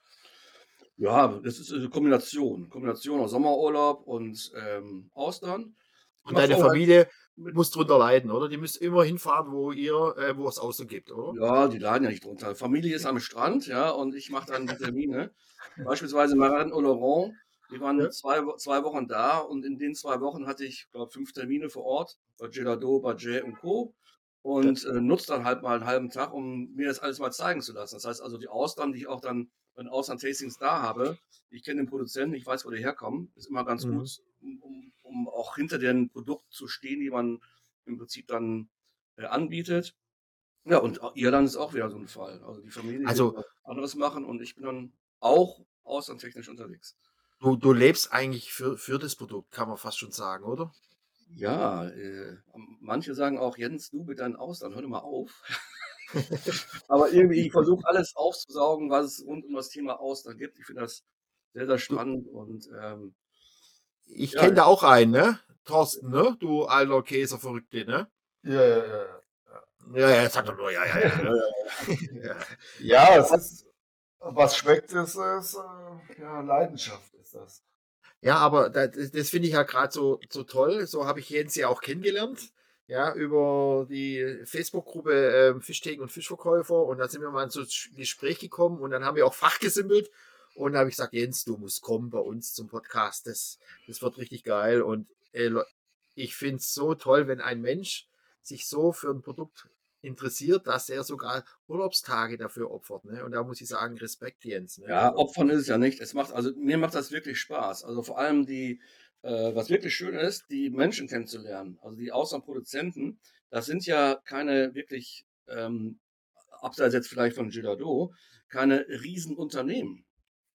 Ja, das ist eine Kombination. Kombination aus Sommerurlaub und ähm, Austern. Und deine Familie halt muss drunter leiden, oder? Die müsst immer hinfahren, wo ihr, äh, wo es Austern gibt, oder? Ja, die leiden ja nicht drunter. Familie ist am Strand, ja, und ich mache dann die Termine. Beispielsweise au Laurent. Wir waren ja. zwei, zwei Wochen da und in den zwei Wochen hatte ich, glaube fünf Termine vor Ort bei Gelado, Bajet und Co und äh, nutze dann halt mal einen halben Tag, um mir das alles mal zeigen zu lassen. Das heißt also, die Austern, die ich auch dann bei den Austern-Tastings da habe, ich kenne den Produzenten, ich weiß, wo die herkommen, ist immer ganz mhm. gut, um, um, auch hinter dem Produkt zu stehen, die man im Prinzip dann äh, anbietet. Ja, und Irland ist auch wieder so ein Fall. Also die Familie also, anderes machen und ich bin dann auch austerntechnisch unterwegs. Du, du lebst eigentlich für, für das Produkt, kann man fast schon sagen, oder? Ja, äh, manche sagen auch, Jens, du mit deinen Austern, hör doch mal auf. Aber irgendwie, ich versuche alles aufzusaugen, was es rund um das Thema Austern gibt. Ich finde das sehr, sehr spannend und ähm, Ich ja, kenne da auch einen, ne? Thorsten, ne? Du alter Käseverrückte, ne? Ja, ja, ja. Ja, ja, sag doch nur, ja, ja, ja. ja, ja es ist, was schmeckt, ist, ist äh, ja, Leidenschaft ist das. Ja, aber das, das finde ich ja gerade so, so toll. So habe ich Jens ja auch kennengelernt. Ja, über die Facebook-Gruppe äh, Fischtheken und Fischverkäufer. Und da sind wir mal ins Gespräch gekommen und dann haben wir auch fachgesimpelt. Und da habe ich gesagt, Jens, du musst kommen bei uns zum Podcast. Das, das wird richtig geil. Und äh, ich finde es so toll, wenn ein Mensch sich so für ein Produkt interessiert, dass er sogar Urlaubstage dafür opfert. Ne? Und da muss ich sagen, Respekt, Jens. Ne? Ja, also opfern ist es ja nicht. Es macht, also mir macht das wirklich Spaß. Also vor allem die, äh, was wirklich schön ist, die Menschen kennenzulernen. Also die Außenproduzenten, das sind ja keine wirklich, ähm, abseits jetzt vielleicht von Girardot, keine Riesenunternehmen.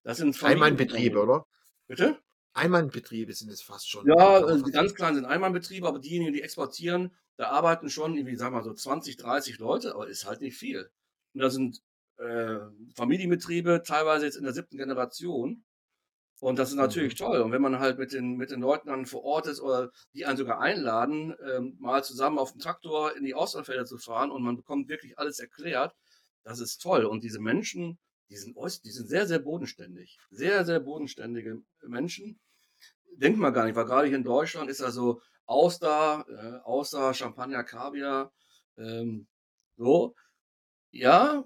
Das sind Einmannbetriebe, oder? Bitte? Einmannbetriebe sind es fast schon. Ja, also die ganz kleinen sind Einmannbetriebe, aber diejenigen, die exportieren, da arbeiten schon, irgendwie, sagen wir mal so 20, 30 Leute, aber ist halt nicht viel. Und da sind äh, Familienbetriebe, teilweise jetzt in der siebten Generation. Und das ist natürlich mhm. toll. Und wenn man halt mit den, mit den Leuten dann vor Ort ist oder die einen sogar einladen, ähm, mal zusammen auf dem Traktor in die Auslandfelder zu fahren und man bekommt wirklich alles erklärt, das ist toll. Und diese Menschen, die sind, die sind sehr, sehr bodenständig. Sehr, sehr bodenständige Menschen. Denkt man gar nicht, weil gerade hier in Deutschland ist ja so, Auster, äh, Auster, Champagner, Kaviar, ähm, so. Ja,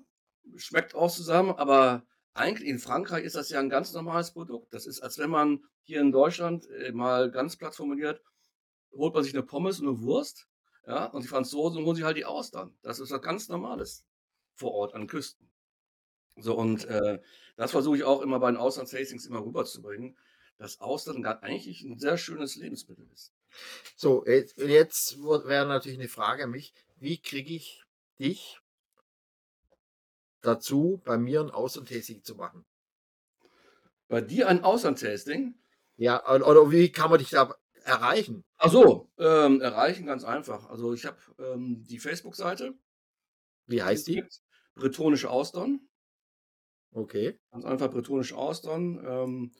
schmeckt auch zusammen, aber eigentlich in Frankreich ist das ja ein ganz normales Produkt. Das ist, als wenn man hier in Deutschland äh, mal ganz platt formuliert, holt man sich eine Pommes und eine Wurst, ja, und die Franzosen holen sich halt die Austern. Das ist was ganz Normales vor Ort an Küsten. So, und äh, das versuche ich auch immer bei den Auslandstastings immer rüberzubringen, dass Austern eigentlich ein sehr schönes Lebensmittel ist. So, jetzt wäre natürlich eine Frage an mich, wie kriege ich dich dazu, bei mir ein Auslandtasting zu machen? Bei dir ein Auslandtasting? Ja, oder wie kann man dich da erreichen? Ach so, ähm, erreichen ganz einfach. Also ich habe ähm, die Facebook-Seite. Wie heißt die? Bretonische Austern. Okay. Ganz einfach bretonische Austern. Ähm,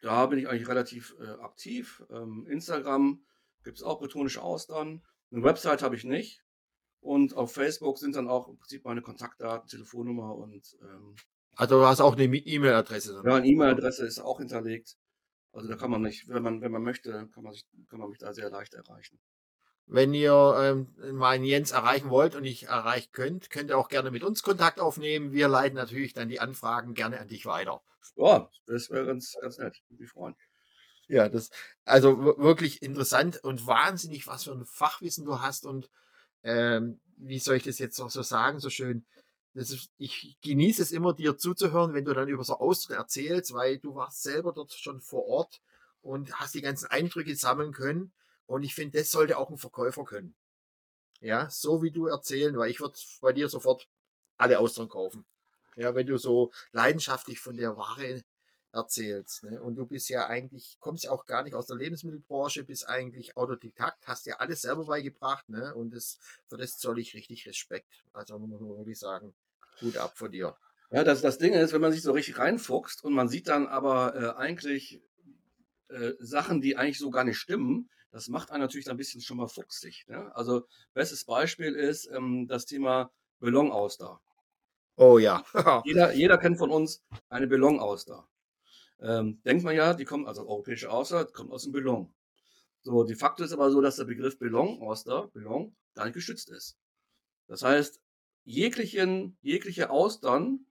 da bin ich eigentlich relativ äh, aktiv. Ähm, Instagram gibt es auch bretonische Austern. Eine Website habe ich nicht. Und auf Facebook sind dann auch im Prinzip meine Kontaktdaten, Telefonnummer und. Ähm, also du hast auch eine E-Mail-Adresse. Ja, eine E-Mail-Adresse ist auch hinterlegt. Also da kann man nicht, wenn man, wenn man möchte, kann man, sich, kann man mich da sehr leicht erreichen. Wenn ihr ähm, meinen Jens erreichen wollt und nicht erreichen könnt, könnt ihr auch gerne mit uns Kontakt aufnehmen. Wir leiten natürlich dann die Anfragen gerne an dich weiter. Ja, das wäre ganz, ganz nett. Würde mich freuen. Ja, das, also wirklich interessant und wahnsinnig, was für ein Fachwissen du hast und ähm, wie soll ich das jetzt auch so sagen, so schön. Ist, ich genieße es immer, dir zuzuhören, wenn du dann über so Ausdruck erzählst, weil du warst selber dort schon vor Ort und hast die ganzen Eindrücke sammeln können. Und ich finde, das sollte auch ein Verkäufer können. Ja, so wie du erzählen, weil ich würde bei dir sofort alle Austern kaufen. Ja, wenn du so leidenschaftlich von der Ware erzählst. Ne? Und du bist ja eigentlich, kommst ja auch gar nicht aus der Lebensmittelbranche, bist eigentlich Autodidakt, hast ja alles selber beigebracht. Ne? Und das, für das zoll ich richtig Respekt. Also muss man wirklich sagen, gut ab von dir. Ja, das, das Ding ist, wenn man sich so richtig reinfuchst und man sieht dann aber äh, eigentlich äh, Sachen, die eigentlich so gar nicht stimmen, das macht einen natürlich ein bisschen schon mal fuchsig. Ne? Also, bestes Beispiel ist ähm, das Thema Ballonauster. Oh ja. jeder, jeder kennt von uns eine Ballonauster. Ähm, denkt man ja, die kommen, also europäische Auster, kommt aus dem Ballon. So, de facto ist aber so, dass der Begriff Ballonauster, Ballon, gar nicht geschützt ist. Das heißt, jeglichen, jegliche Austern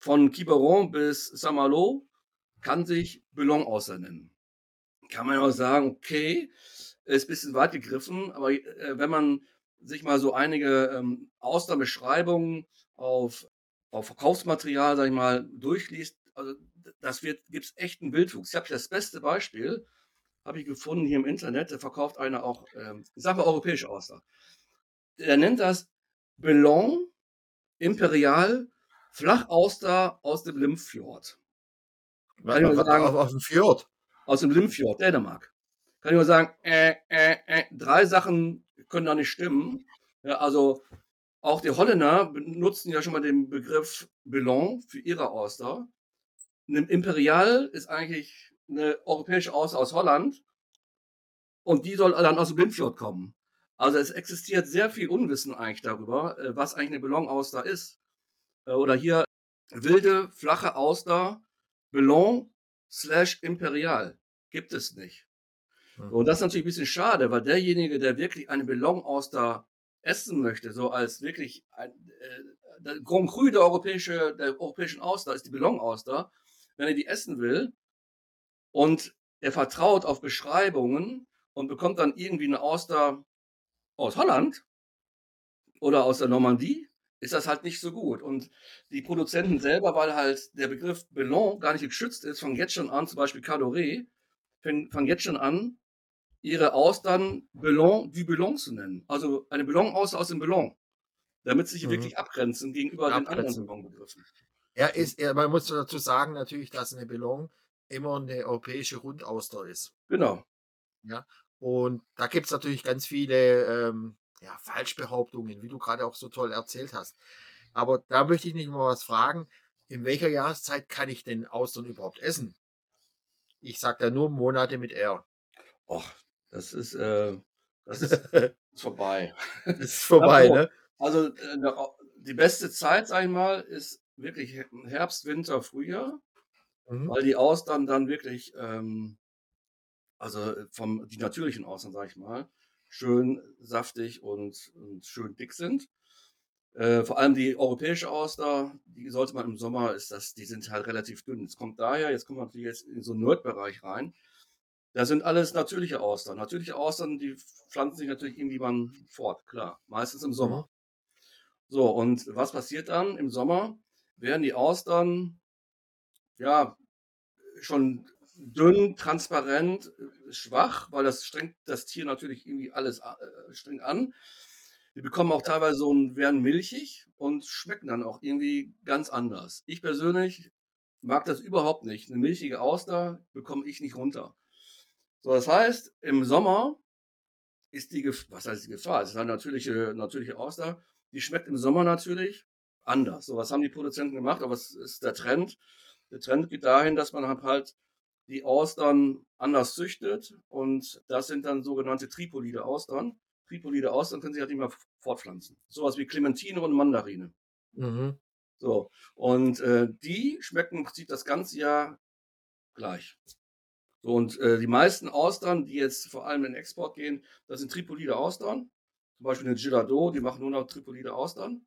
von Quiberon bis Saint-Malo kann sich Ballonauster nennen kann man auch sagen, okay, ist ein bisschen weit gegriffen, aber äh, wenn man sich mal so einige ähm, Austernbeschreibungen auf, auf Verkaufsmaterial, sag ich mal, durchliest, also das wird, gibt es echt einen Wildwuchs. Ich habe das beste Beispiel, habe ich gefunden hier im Internet, da verkauft einer auch, ähm, ich sage mal, europäische Auster. Der nennt das Bellon Imperial Flachauster aus dem Limfjord. Kann ich sagen, aus dem Fjord? Aus dem Limfjord, Dänemark. Kann ich nur sagen, äh, äh, äh, drei Sachen können da nicht stimmen. Ja, also auch die Holländer benutzen ja schon mal den Begriff Bellon für ihre Auster. Ein Imperial ist eigentlich eine europäische Auster aus Holland und die soll dann aus dem Limfjord kommen. Also es existiert sehr viel Unwissen eigentlich darüber, äh, was eigentlich eine Bellon-Auster ist. Äh, oder hier wilde, flache Auster, Bellon slash Imperial. Gibt es nicht. Mhm. Und das ist natürlich ein bisschen schade, weil derjenige, der wirklich eine Bellon aus da essen möchte, so als wirklich ein, äh, der Grand Cru der, europäische, der europäischen Auster ist die Bellon Auster, wenn er die essen will und er vertraut auf Beschreibungen und bekommt dann irgendwie eine Auster aus Holland oder aus der Normandie, ist das halt nicht so gut. Und die Produzenten selber, weil halt der Begriff Bellon gar nicht geschützt ist, fangen jetzt schon an, zum Beispiel Cadoré, fangen jetzt schon an, ihre Austern Bellon du Bellon zu nennen. Also eine Bellon-Auster aus dem Bellon. Damit sie sich mhm. wirklich abgrenzen gegenüber abgrenzen. den anderen Bellon-Begriffen. Er ist, man muss dazu sagen natürlich, dass eine Bellon immer eine europäische Rundauster ist. Genau. Ja. Und da gibt es natürlich ganz viele ähm, ja, Falschbehauptungen, wie du gerade auch so toll erzählt hast. Aber da möchte ich nicht mal was fragen. In welcher Jahreszeit kann ich denn Austern überhaupt essen? Ich sage da nur Monate mit R. Och, das ist, äh, das ist, ist vorbei. Das ist vorbei, ne? Also äh, die beste Zeit, sag ich mal, ist wirklich Herbst, Winter, Frühjahr, mhm. weil die Austern dann wirklich, ähm, also vom die natürlichen Austern, sag ich mal, schön saftig und, und schön dick sind. Äh, vor allem die europäische Auster, die sollte man im Sommer, ist das, die sind halt relativ dünn. Es kommt daher, jetzt kommen wir natürlich jetzt in so einen Nerd-Bereich rein. Da sind alles natürliche Austern. Natürliche Austern, die pflanzen sich natürlich irgendwie mal fort, klar. Meistens im Sommer. Mhm. So, und was passiert dann? Im Sommer werden die Austern, ja, schon dünn, transparent, schwach, weil das strengt das Tier natürlich irgendwie alles äh, streng an. Die bekommen auch teilweise so ein, werden milchig und schmecken dann auch irgendwie ganz anders. Ich persönlich mag das überhaupt nicht. Eine milchige Auster bekomme ich nicht runter. So, das heißt, im Sommer ist die Gefahr, was heißt die Gefahr? Es ist eine natürliche, natürliche Auster. Die schmeckt im Sommer natürlich anders. So, was haben die Produzenten gemacht? Aber was ist der Trend? Der Trend geht dahin, dass man halt die Austern anders züchtet. Und das sind dann sogenannte Tripolide Austern. Tripolide Austern können sich halt nicht mehr fortpflanzen. Sowas wie Clementine und Mandarine. Mhm. So. Und äh, die schmecken im Prinzip das ganze Jahr gleich. So, und äh, die meisten Austern, die jetzt vor allem in den Export gehen, das sind Tripolide Austern. Zum Beispiel eine Girardot, die machen nur noch Tripolide Austern.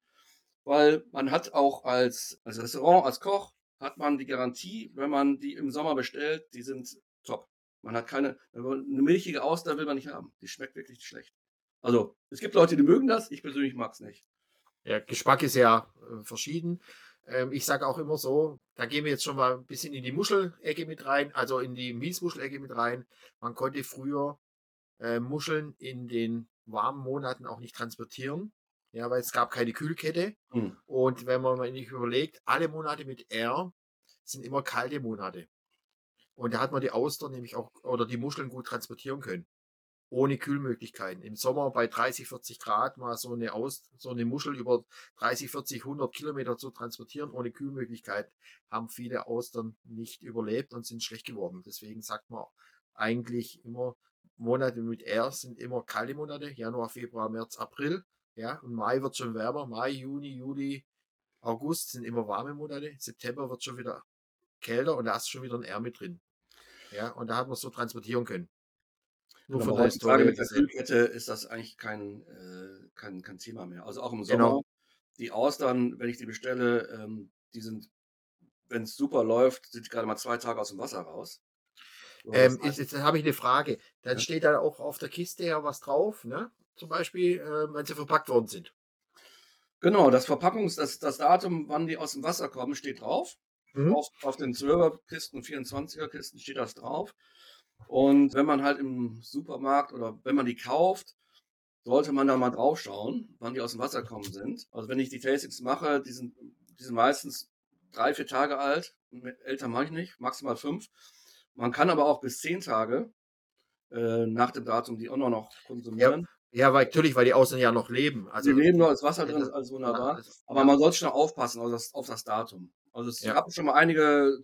Weil man hat auch als, als Restaurant, als Koch, hat man die Garantie, wenn man die im Sommer bestellt, die sind top. Man hat keine, eine milchige Auster will man nicht haben. Die schmeckt wirklich schlecht. Also, es gibt Leute, die mögen das, ich persönlich mag es nicht. Ja, Geschmack ist ja äh, verschieden. Ähm, ich sage auch immer so, da gehen wir jetzt schon mal ein bisschen in die Muschelecke mit rein, also in die Miesmuschelecke mit rein. Man konnte früher äh, Muscheln in den warmen Monaten auch nicht transportieren. Ja, weil es gab keine Kühlkette. Mhm. Und wenn man mal nicht überlegt, alle Monate mit R sind immer kalte Monate. Und da hat man die Auster nämlich auch oder die Muscheln gut transportieren können. Ohne Kühlmöglichkeiten. Im Sommer bei 30, 40 Grad mal so eine, Aus, so eine Muschel über 30, 40, 100 Kilometer zu transportieren ohne Kühlmöglichkeit haben viele Austern nicht überlebt und sind schlecht geworden. Deswegen sagt man eigentlich immer, Monate mit R sind immer kalte Monate. Januar, Februar, März, April. Ja, und Mai wird schon wärmer. Mai, Juni, Juli, August sind immer warme Monate. September wird schon wieder kälter und da ist schon wieder ein R mit drin. Ja, und da hat man es so transportieren können. Nur genau, von der Historie mit der Kühlkette ist das eigentlich kein, äh, kein, kein Thema mehr. Also auch im Sommer. Genau. Die Austern, wenn ich die bestelle, ähm, die sind, wenn es super läuft, sind die gerade mal zwei Tage aus dem Wasser raus. Ähm, ist, jetzt habe ich eine Frage. Dann ja? steht da auch auf der Kiste ja was drauf, ne? Zum Beispiel, äh, wenn sie verpackt worden sind. Genau, das Verpackungs-, das, das Datum, wann die aus dem Wasser kommen, steht drauf. Mhm. Auf, auf den 12er-Kisten, 24er-Kisten steht das drauf. Und wenn man halt im Supermarkt oder wenn man die kauft, sollte man da mal drauf schauen, wann die aus dem Wasser kommen sind. Also wenn ich die Tastings mache, die sind, die sind meistens drei, vier Tage alt. Älter mache ich nicht, maximal fünf. Man kann aber auch bis zehn Tage äh, nach dem Datum die auch noch konsumieren. Ja, ja weil, natürlich, weil die Außen ja noch leben. Also, die leben noch, das Wasser drin ist alles wunderbar. aber man sollte schon aufpassen auf das, auf das Datum. Also es, ja. ich habe schon mal einige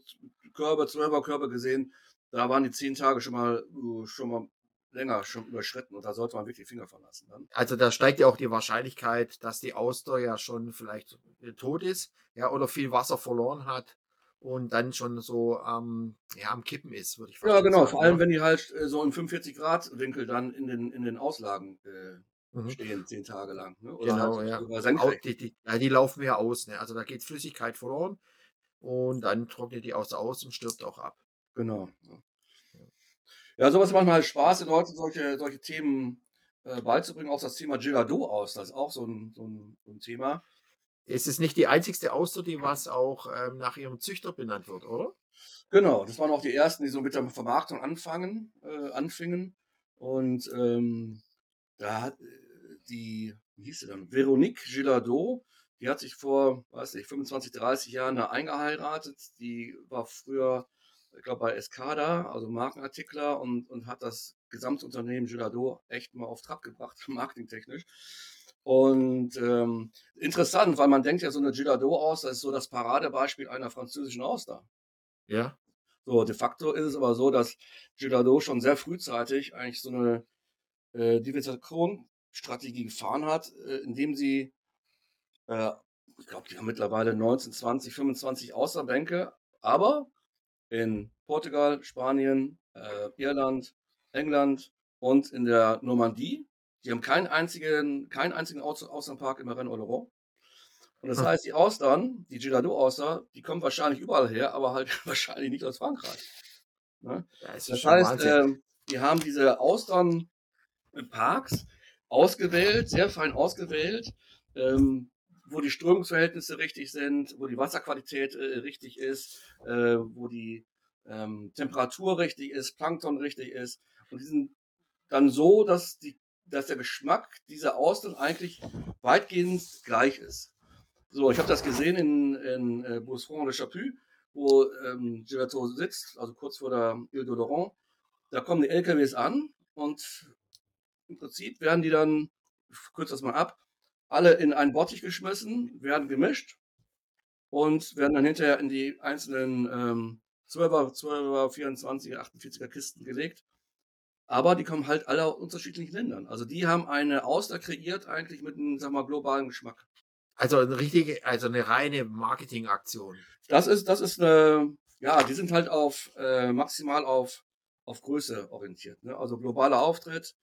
Körbe, zwölfer Körbe gesehen, da waren die zehn Tage schon mal, uh, schon mal länger schon überschritten und da sollte man wirklich Finger verlassen. Dann. Also da steigt ja auch die Wahrscheinlichkeit, dass die Auster ja schon vielleicht äh, tot ist, ja, oder viel Wasser verloren hat und dann schon so ähm, ja, am Kippen ist, würde ich Ja, genau, sagen, vor allem, ja. wenn die halt äh, so im 45 Grad Winkel dann in den, in den Auslagen äh, mhm. stehen, zehn Tage lang. Ne? Oder genau, halt ja. Die, die, ja. Die, laufen ja aus, ne? also da geht Flüssigkeit verloren und dann trocknet die Auster aus und stirbt auch ab. Genau. Ja, sowas macht halt Spaß, den Leuten solche, solche Themen äh, beizubringen. Auch das Thema Gilado aus, das ist auch so ein, so ein, so ein Thema. Es ist nicht die einzigste Auster, die was auch ähm, nach ihrem Züchter benannt wird, oder? Genau, das waren auch die ersten, die so mit der Vermarktung anfangen, äh, anfingen. Und ähm, da hat äh, die, wie hieß sie dann, Veronique Gilado, die hat sich vor, weiß nicht, 25, 30 Jahren da eingeheiratet. Die war früher ich glaube, bei Escada, also Markenartikler, und, und hat das Gesamtunternehmen Gilado echt mal auf Trab gebracht, marketingtechnisch. Und ähm, interessant, weil man denkt ja so eine Gilado aus, das ist so das Paradebeispiel einer französischen Auster. Ja. So, de facto ist es aber so, dass Gilado schon sehr frühzeitig eigentlich so eine äh, Diversifikationsstrategie gefahren hat, äh, indem sie, äh, ich glaube, die haben mittlerweile 19, 20, 25 Austerbänke, aber in Portugal, Spanien, äh, Irland, England und in der Normandie. Die haben keinen einzigen, keinen einzigen Aus Auslandpark im Rennes Oloron. Und das hm. heißt, die Austern, die Girardot-Auster, die kommen wahrscheinlich überall her, aber halt wahrscheinlich nicht aus Frankreich. Ne? Das, das heißt, äh, die haben diese Austern-Parks ausgewählt, sehr fein ausgewählt, ähm, wo die Strömungsverhältnisse richtig sind, wo die Wasserqualität äh, richtig ist, äh, wo die ähm, Temperatur richtig ist, Plankton richtig ist. Und die sind dann so, dass, die, dass der Geschmack dieser Austern eigentlich weitgehend gleich ist. So, ich habe das gesehen in, in äh, Bousfranc de Chaput, wo ähm, Gelato sitzt, also kurz vor der Ile d'Odoron. Da kommen die LKWs an und im Prinzip werden die dann, ich kürze das mal ab, alle in einen Bottich geschmissen, werden gemischt und werden dann hinterher in die einzelnen ähm, 12er, 12er, 24er, 48er Kisten gelegt. Aber die kommen halt alle aus unterschiedlichen Ländern. Also die haben eine Auster kreiert eigentlich mit einem, sag mal, globalen Geschmack. Also eine richtige, also eine reine Marketingaktion. Das ist, das ist eine, ja, die sind halt auf äh, maximal auf, auf Größe orientiert. Ne? Also globaler Auftritt.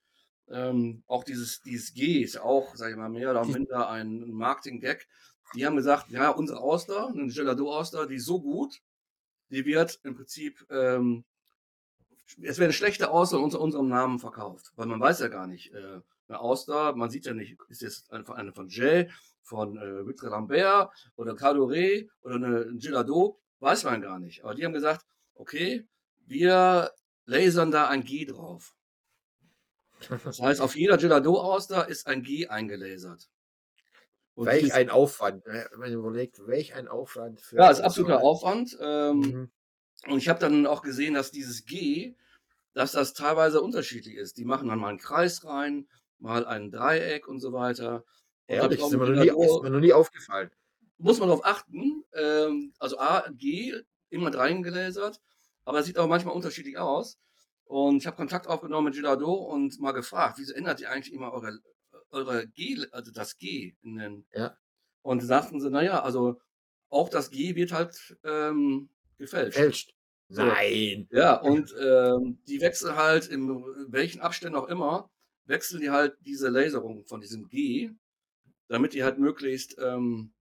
Ähm, auch dieses, dieses G ist auch, sag ich mal, mehr oder minder ein Marketing-Gag. Die haben gesagt, ja, unsere Auster, eine Gelado-Auster, die ist so gut, die wird im Prinzip, ähm, es werden schlechte Auster unter unserem Namen verkauft, weil man weiß ja gar nicht, äh, eine Auster, man sieht ja nicht, ist jetzt eine von Jay, von äh, Vitre Lambert oder Cadore oder eine Gelado, weiß man gar nicht. Aber die haben gesagt, okay, wir lasern da ein G drauf. Das heißt, auf jeder Gelado-Auster ist ein G eingelasert. Und welch ein Aufwand, wenn man überlegt, welch ein Aufwand. Für ja, ist absoluter Aufwand. Ähm, mhm. Und ich habe dann auch gesehen, dass dieses G, dass das teilweise unterschiedlich ist. Die machen dann mal einen Kreis rein, mal ein Dreieck und so weiter. Ehrlich, ist mir, nie, ist mir noch nie aufgefallen. Muss man darauf achten. Ähm, also A, G, immer reingelasert, aber es sieht auch manchmal unterschiedlich aus. Und ich habe Kontakt aufgenommen mit Girado und mal gefragt, wieso ändert ihr eigentlich immer eure eure G, also das G in den. Ja. Und sagten sie, naja, also auch das G wird halt ähm, gefälscht. Gefälscht. Nein. Ja, und ähm, die wechseln halt, in welchen Abständen auch immer, wechseln die halt diese Laserung von diesem G, damit die halt möglichst ähm,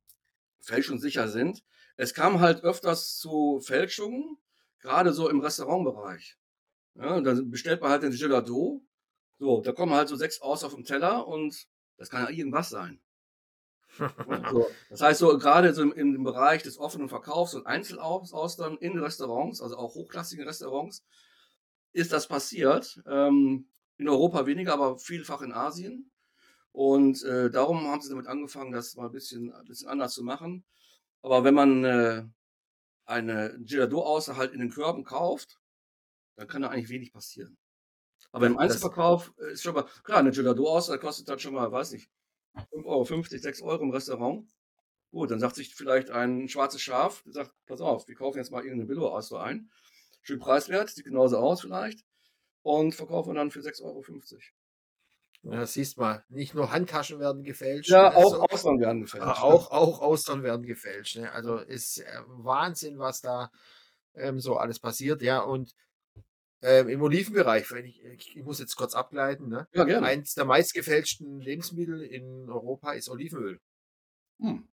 fälschungssicher sind. Es kam halt öfters zu Fälschungen, gerade so im Restaurantbereich. Ja, dann bestellt man halt den Gelato so, da kommen halt so sechs aus auf dem Teller und das kann ja irgendwas sein. so, das heißt, so gerade so im, im, Bereich des offenen Verkaufs und Einzelaustern in Restaurants, also auch hochklassigen Restaurants, ist das passiert. Ähm, in Europa weniger, aber vielfach in Asien. Und äh, darum haben sie damit angefangen, das mal ein bisschen, ein bisschen anders zu machen. Aber wenn man äh, eine Gelato-Auster halt in den Körben kauft, dann kann da eigentlich wenig passieren. Aber im Einzelverkauf ist schon mal, klar, eine da kostet dann schon mal, weiß nicht, 5,50 Euro, 6 Euro im Restaurant. Gut, dann sagt sich vielleicht ein schwarzes Schaf, der sagt, pass auf, wir kaufen jetzt mal irgendeine billo aus ein. Schön preiswert, sieht genauso aus vielleicht. Und verkaufen dann für 6,50 Euro. Ja, siehst mal, nicht nur Handtaschen werden gefälscht. Ja, ne, auch Austern werden gefälscht. Ne? Auch, auch Austern werden gefälscht. Ne? Also ist äh, Wahnsinn, was da ähm, so alles passiert. Ja, und ähm, Im Olivenbereich, wenn ich, ich muss jetzt kurz ableiten, ne? Ja, gerne. Eins der meistgefälschten Lebensmittel in Europa ist Olivenöl. Hm.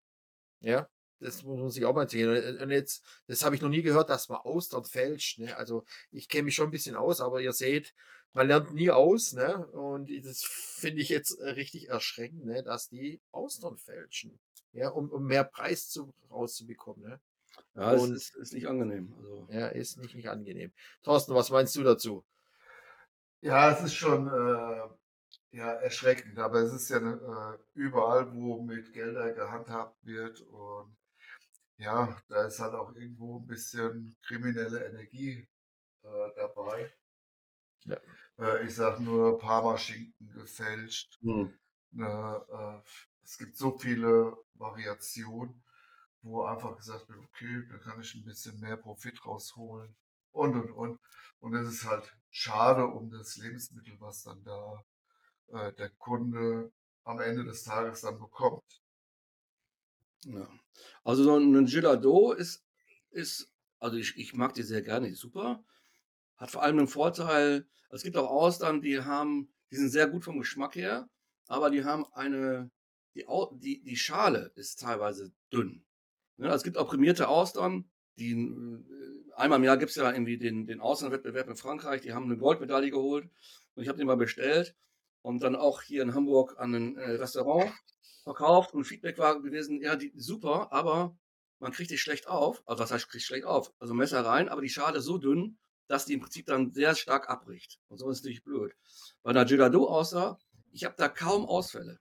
Ja, das muss man sich auch mal sehen. Und jetzt, das habe ich noch nie gehört, dass man Austern fälscht. Ne? Also ich kenne mich schon ein bisschen aus, aber ihr seht, man lernt nie aus, ne? Und das finde ich jetzt richtig erschreckend, ne? dass die Austern fälschen. Ja, um, um mehr Preis zu, rauszubekommen. Ne? Ja, es ist, ist nicht angenehm. Also. Ja, ist nicht, nicht angenehm. Thorsten, was meinst du dazu? Ja, es ist schon äh, ja, erschreckend, aber es ist ja äh, überall, wo mit Gelder gehandhabt wird und ja, da ist halt auch irgendwo ein bisschen kriminelle Energie äh, dabei. Ja. Äh, ich sag nur Parmaschinken gefälscht. Hm. Äh, es gibt so viele Variationen wo einfach gesagt wird, okay, da kann ich ein bisschen mehr Profit rausholen und und und. Und es ist halt schade um das Lebensmittel, was dann da äh, der Kunde am Ende des Tages dann bekommt. Ja. Also so ein Gelato ist, ist also ich, ich mag die sehr gerne, ist super. Hat vor allem den Vorteil, also es gibt auch Austern, die haben, die sind sehr gut vom Geschmack her, aber die haben eine, die, die, die Schale ist teilweise dünn. Ne, also es gibt auch prämierte Austern, die äh, einmal im Jahr gibt es ja irgendwie den, den Austernwettbewerb in Frankreich, die haben eine Goldmedaille geholt und ich habe den mal bestellt und dann auch hier in Hamburg an ein äh, Restaurant verkauft und Feedback war gewesen, ja, die super, aber man kriegt die schlecht auf. Also was heißt kriegt schlecht auf? Also Messer rein, aber die Schale so dünn, dass die im Prinzip dann sehr stark abbricht. Und so ist natürlich blöd. Bei der Gelado aussah, ich habe da kaum Ausfälle.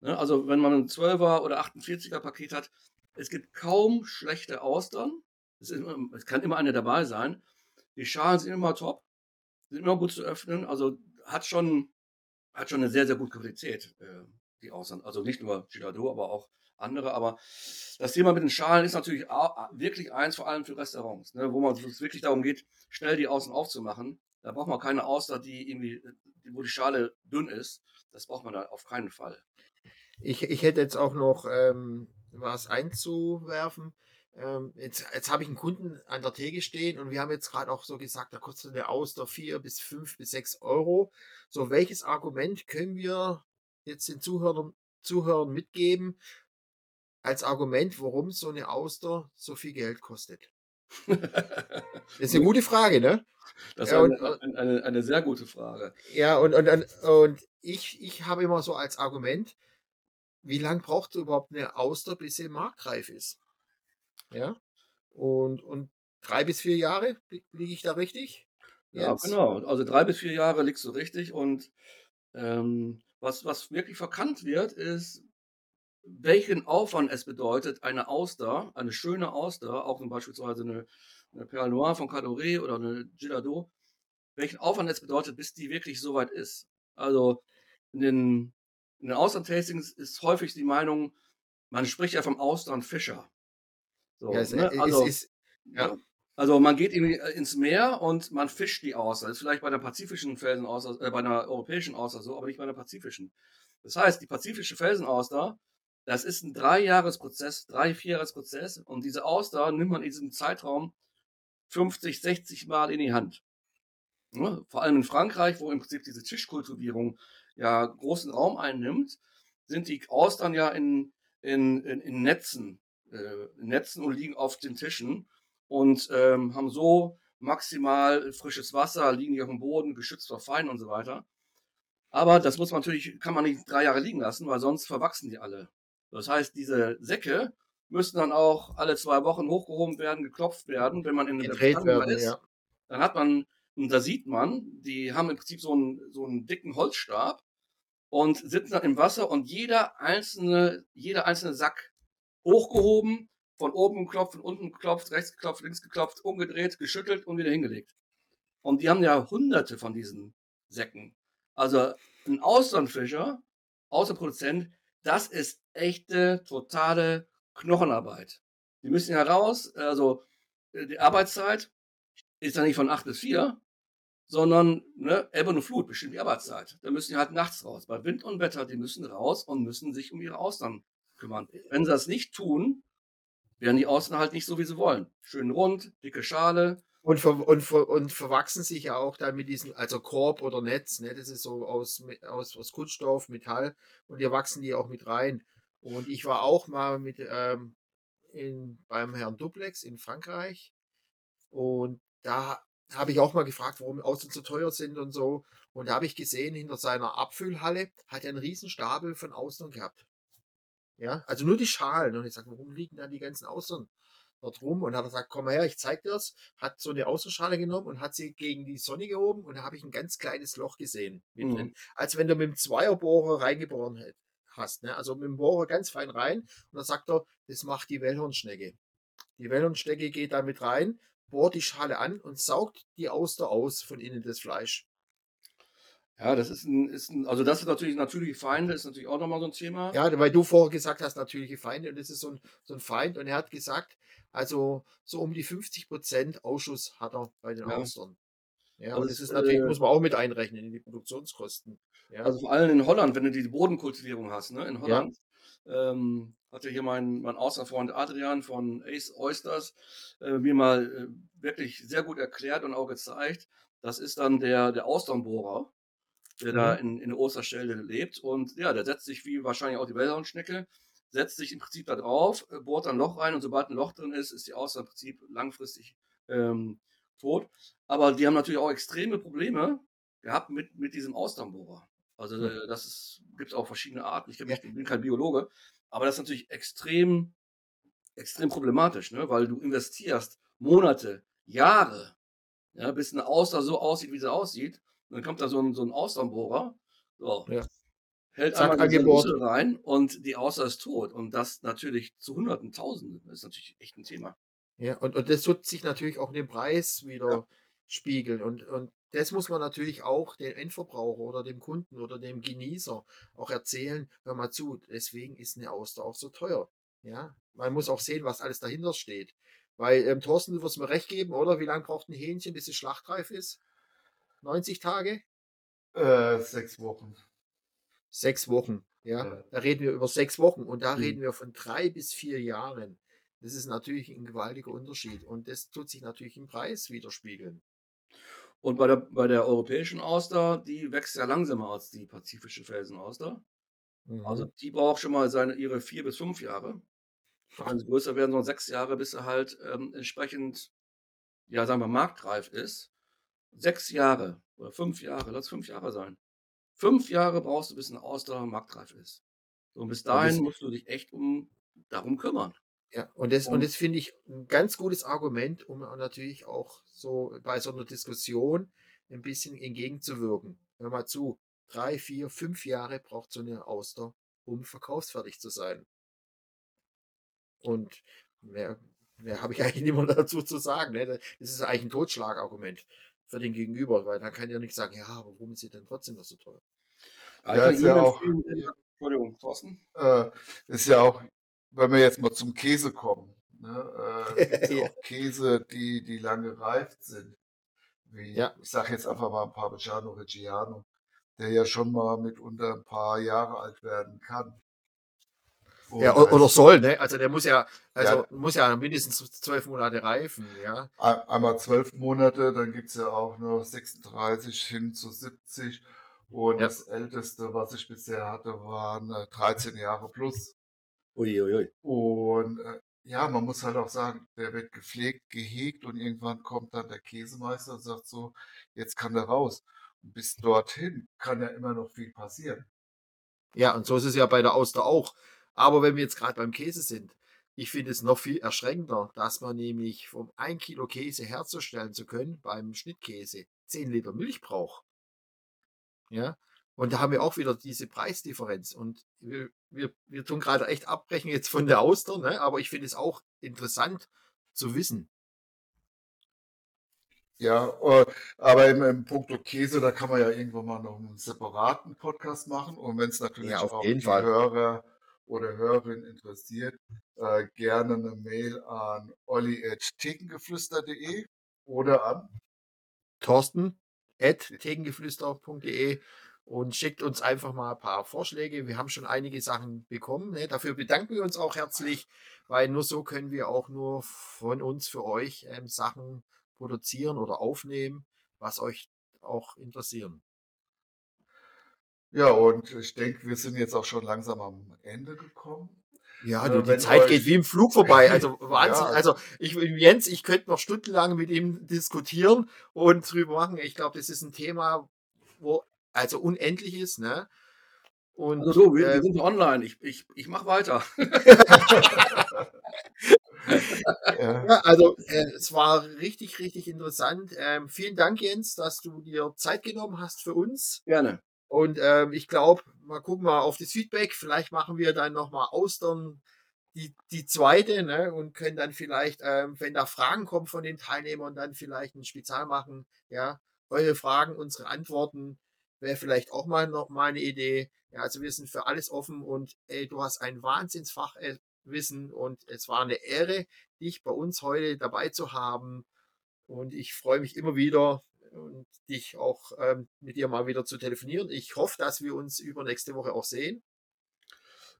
Ne? Also wenn man ein 12er oder 48er Paket hat, es gibt kaum schlechte Austern. Es, ist, es, kann immer eine dabei sein. Die Schalen sind immer top, sind immer gut zu öffnen. Also hat schon, hat schon eine sehr, sehr gute Qualität, äh, die Austern. Also nicht nur Girardot, aber auch andere. Aber das Thema mit den Schalen ist natürlich wirklich eins, vor allem für Restaurants, ne, wo man es wirklich darum geht, schnell die Außen aufzumachen. Da braucht man keine Auster, die irgendwie, wo die Schale dünn ist. Das braucht man da auf keinen Fall. Ich, ich hätte jetzt auch noch ähm, was einzuwerfen. Ähm, jetzt jetzt habe ich einen Kunden an der Theke stehen und wir haben jetzt gerade auch so gesagt, da kostet eine Auster 4 bis 5 bis 6 Euro. So, welches Argument können wir jetzt den Zuhörern, Zuhörern mitgeben als Argument, warum so eine Auster so viel Geld kostet? das ist eine gute Frage, ne? Das ist eine, äh eine, eine, sehr gute Frage. Ja, und, und, und ich, ich habe immer so als Argument, wie lange braucht überhaupt eine Auster, bis sie marktreif ist? Ja. Und, und drei bis vier Jahre, liege ich da richtig? Ja, genau. Also drei bis vier Jahre liegst du richtig. Und ähm, was, was wirklich verkannt wird, ist, welchen Aufwand es bedeutet, eine Auster, eine schöne Auster, auch beispielsweise eine, eine Perle Noire von Cadoret oder eine Girardot, welchen Aufwand es bedeutet, bis die wirklich so weit ist. Also in den, in den Austern-Tastings ist häufig die Meinung, man spricht ja vom Austernfischer. So, ja, es, ne? also, ist, ja. also man geht äh, ins Meer und man fischt die Auster. Das ist vielleicht bei der pazifischen Felsenauster, äh, bei einer europäischen Auster so, aber nicht bei der pazifischen. Das heißt, die pazifische Felsenauster, das ist ein Dreijahresprozess, drei, vierjahresprozess und diese Auster nimmt man in diesem Zeitraum 50, 60 Mal in die Hand. Ja, ne? vor allem in Frankreich, wo im Prinzip diese Tischkultivierung ja großen Raum einnimmt, sind die Austern ja in, in, in, in Netzen äh, Netzen und liegen auf den Tischen und ähm, haben so maximal frisches Wasser, liegen die auf dem Boden, geschützt vor Feinden und so weiter. Aber das muss man natürlich, kann man nicht drei Jahre liegen lassen, weil sonst verwachsen die alle. Das heißt, diese Säcke müssen dann auch alle zwei Wochen hochgehoben werden, geklopft werden, wenn man in der werden, ist. Ja. Dann hat man, und da sieht man, die haben im Prinzip so einen, so einen dicken Holzstab und sitzen dann im Wasser und jeder einzelne, jeder einzelne Sack hochgehoben, von oben geklopft, von unten geklopft, rechts geklopft, links geklopft, umgedreht, geschüttelt und wieder hingelegt. Und die haben ja hunderte von diesen Säcken. Also ein Austernfischer, Außerproduzent, das ist echte, totale Knochenarbeit. Die müssen ja raus, also äh, die Arbeitszeit ist ja nicht von 8 bis 4, sondern ne, Ebbe und Flut bestimmt die Arbeitszeit. Da müssen die halt nachts raus. Bei Wind und Wetter, die müssen raus und müssen sich um ihre Austern kümmern. Wenn sie das nicht tun, werden die Außen halt nicht so, wie sie wollen. Schön rund, dicke Schale. Und, ver und, ver und verwachsen sich ja auch dann mit diesem, also Korb oder Netz, ne? das ist so aus, aus, aus Kunststoff, Metall und hier wachsen die auch mit rein. Und ich war auch mal mit ähm, in, beim Herrn Duplex in Frankreich und da habe ich auch mal gefragt, warum Außen so teuer sind und so. Und da habe ich gesehen, hinter seiner Abfüllhalle hat er einen riesen Stapel von Austern gehabt. Ja, also nur die Schalen. Und ich sage, warum liegen da die ganzen Austern dort rum? Und hat er gesagt, komm mal her, ich zeig dir's. Hat so eine Außenschale genommen und hat sie gegen die Sonne gehoben und da habe ich ein ganz kleines Loch gesehen. Mhm. Als wenn du mit dem Zweierbohrer reingeboren hast. Ne? Also mit dem Bohrer ganz fein rein. Und dann sagt er, das macht die Wellhornschnecke. Die Wellhornschnecke geht da mit rein, bohrt die Schale an und saugt die Auster aus von innen das Fleisch. Ja, das ist ein, ist ein, also das ist natürlich natürliche Feinde, ist natürlich auch nochmal so ein Thema. Ja, weil du vorher gesagt hast, natürliche Feinde und das ist so ein, so ein Feind und er hat gesagt, also so um die 50 Prozent Ausschuss hat er bei den ja. Austern. Ja, also und das ist natürlich, äh, muss man auch mit einrechnen in die Produktionskosten. Ja. Also vor allem in Holland, wenn du die Bodenkultivierung hast, ne, in Holland, ja. Ähm, hatte hier mein, mein Außerfreund Adrian von Ace Oysters äh, mir mal äh, wirklich sehr gut erklärt und auch gezeigt. Das ist dann der, der Austernbohrer der mhm. da in, in der Osterstelle lebt. Und ja, der setzt sich wie wahrscheinlich auch die Wellhornschnecke, setzt sich im Prinzip da drauf, äh, bohrt ein Loch rein und sobald ein Loch drin ist, ist die Auster im Prinzip langfristig ähm, tot. Aber die haben natürlich auch extreme Probleme gehabt mit, mit diesem Austernbohrer. Also mhm. das gibt es auch verschiedene Arten. Ich, mich, ich bin kein Biologe, aber das ist natürlich extrem, extrem problematisch, ne? weil du investierst Monate, Jahre, ja, bis eine Auster so aussieht, wie sie aussieht. Und dann kommt da so ein, so ein Austernbohrer, so, ja. hält Zack, einmal die Muschel rein und die Auster ist tot. Und das natürlich zu Hunderten, Tausenden. Das ist natürlich echt ein Thema. Ja, und, und das wird sich natürlich auch in dem Preis wieder ja. spiegeln. Und, und das muss man natürlich auch dem Endverbraucher oder dem Kunden oder dem Genießer auch erzählen. Hör mal zu, deswegen ist eine Auster auch so teuer. Ja, man muss auch sehen, was alles dahinter steht. Weil, ähm, Thorsten, du wirst mir recht geben, oder? Wie lange braucht ein Hähnchen, bis es schlachtreif ist? 90 Tage? Äh, sechs Wochen. Sechs Wochen, ja. ja. Da reden wir über sechs Wochen und da mhm. reden wir von drei bis vier Jahren. Das ist natürlich ein gewaltiger Unterschied und das tut sich natürlich im Preis widerspiegeln. Und bei der, bei der europäischen Auster, die wächst ja langsamer als die pazifische Felsenauster. Mhm. Also die braucht schon mal seine, ihre vier bis fünf Jahre. Wenn sie größer werden, so sechs Jahre, bis sie halt ähm, entsprechend, ja, sagen wir, marktreif ist. Sechs Jahre oder fünf Jahre, lass fünf Jahre sein. Fünf Jahre brauchst du, bis eine Auster marktreif ist. So, und bis dahin musst du dich echt um darum kümmern. Ja, und das, und das finde ich ein ganz gutes Argument, um natürlich auch so bei so einer Diskussion ein bisschen entgegenzuwirken. Hör mal zu, drei, vier, fünf Jahre braucht so eine Auster, um verkaufsfertig zu sein. Und mehr, mehr habe ich eigentlich nicht mehr dazu zu sagen. Ne? Das ist eigentlich ein Totschlagargument für den Gegenüber, weil dann kann ja nicht sagen, ja, aber warum ist sie denn trotzdem noch so teuer? Ja, ist ja auch, Entschuldigung, Thorsten. Äh, ist ja auch wenn wir jetzt mal zum Käse kommen, ne, äh, ja. auch Käse, die, die lange reift sind. Wie, ja. Ich sage jetzt einfach mal ein Parmigiano Reggiano, der ja schon mal mitunter ein paar Jahre alt werden kann. Und ja, oder soll, ne? Also der muss ja, also ja, muss ja mindestens zwölf Monate reifen, ja. Einmal zwölf Monate, dann gibt es ja auch noch 36 hin zu 70. Und ja. das älteste, was ich bisher hatte, waren 13 äh, Jahre plus. Uiuiui. Und äh, ja, man muss halt auch sagen, der wird gepflegt, gehegt und irgendwann kommt dann der Käsemeister und sagt so, jetzt kann der raus. Und bis dorthin kann ja immer noch viel passieren. Ja, und so ist es ja bei der Auster auch. Aber wenn wir jetzt gerade beim Käse sind, ich finde es noch viel erschreckender, dass man nämlich, um ein Kilo Käse herzustellen zu können, beim Schnittkäse 10 Liter Milch braucht. Ja, und da haben wir auch wieder diese Preisdifferenz. Und wir, wir, wir tun gerade echt abbrechen jetzt von der Auster, ne? aber ich finde es auch interessant zu wissen. Ja, äh, aber im, im Punkto Käse, da kann man ja irgendwann mal noch einen separaten Podcast machen. Und wenn es natürlich ja, auch die Fall. Hörer oder Hörerin interessiert, äh, gerne eine Mail an olli.thekengeflüster.de oder an Thorsten at thekengeflüster.de und schickt uns einfach mal ein paar Vorschläge. Wir haben schon einige Sachen bekommen. Ne? Dafür bedanken wir uns auch herzlich, weil nur so können wir auch nur von uns für euch ähm, Sachen produzieren oder aufnehmen, was euch auch interessieren. Ja, und ich denke, wir sind jetzt auch schon langsam am Ende gekommen. Ja, äh, die Zeit geht wie im Flug vorbei. Also Wahnsinn. Ja. Also ich, Jens, ich könnte noch stundenlang mit ihm diskutieren und drüber machen. Ich glaube, das ist ein Thema, wo also unendlich ist, ne? Und, also so, wir, äh, wir sind online. Ich, ich, ich mache weiter. ja. ja. also äh, es war richtig, richtig interessant. Ähm, vielen Dank, Jens, dass du dir Zeit genommen hast für uns. Gerne. Und ähm, ich glaube, mal gucken wir auf das Feedback. Vielleicht machen wir dann nochmal Austern die, die zweite ne, und können dann vielleicht, ähm, wenn da Fragen kommen von den Teilnehmern, dann vielleicht ein Spezial machen. Ja, eure Fragen, unsere Antworten wäre vielleicht auch mal noch mal eine Idee. Ja, also wir sind für alles offen und ey, du hast ein Wahnsinnsfachwissen und es war eine Ehre, dich bei uns heute dabei zu haben. Und ich freue mich immer wieder und dich auch ähm, mit dir mal wieder zu telefonieren. Ich hoffe, dass wir uns übernächste Woche auch sehen.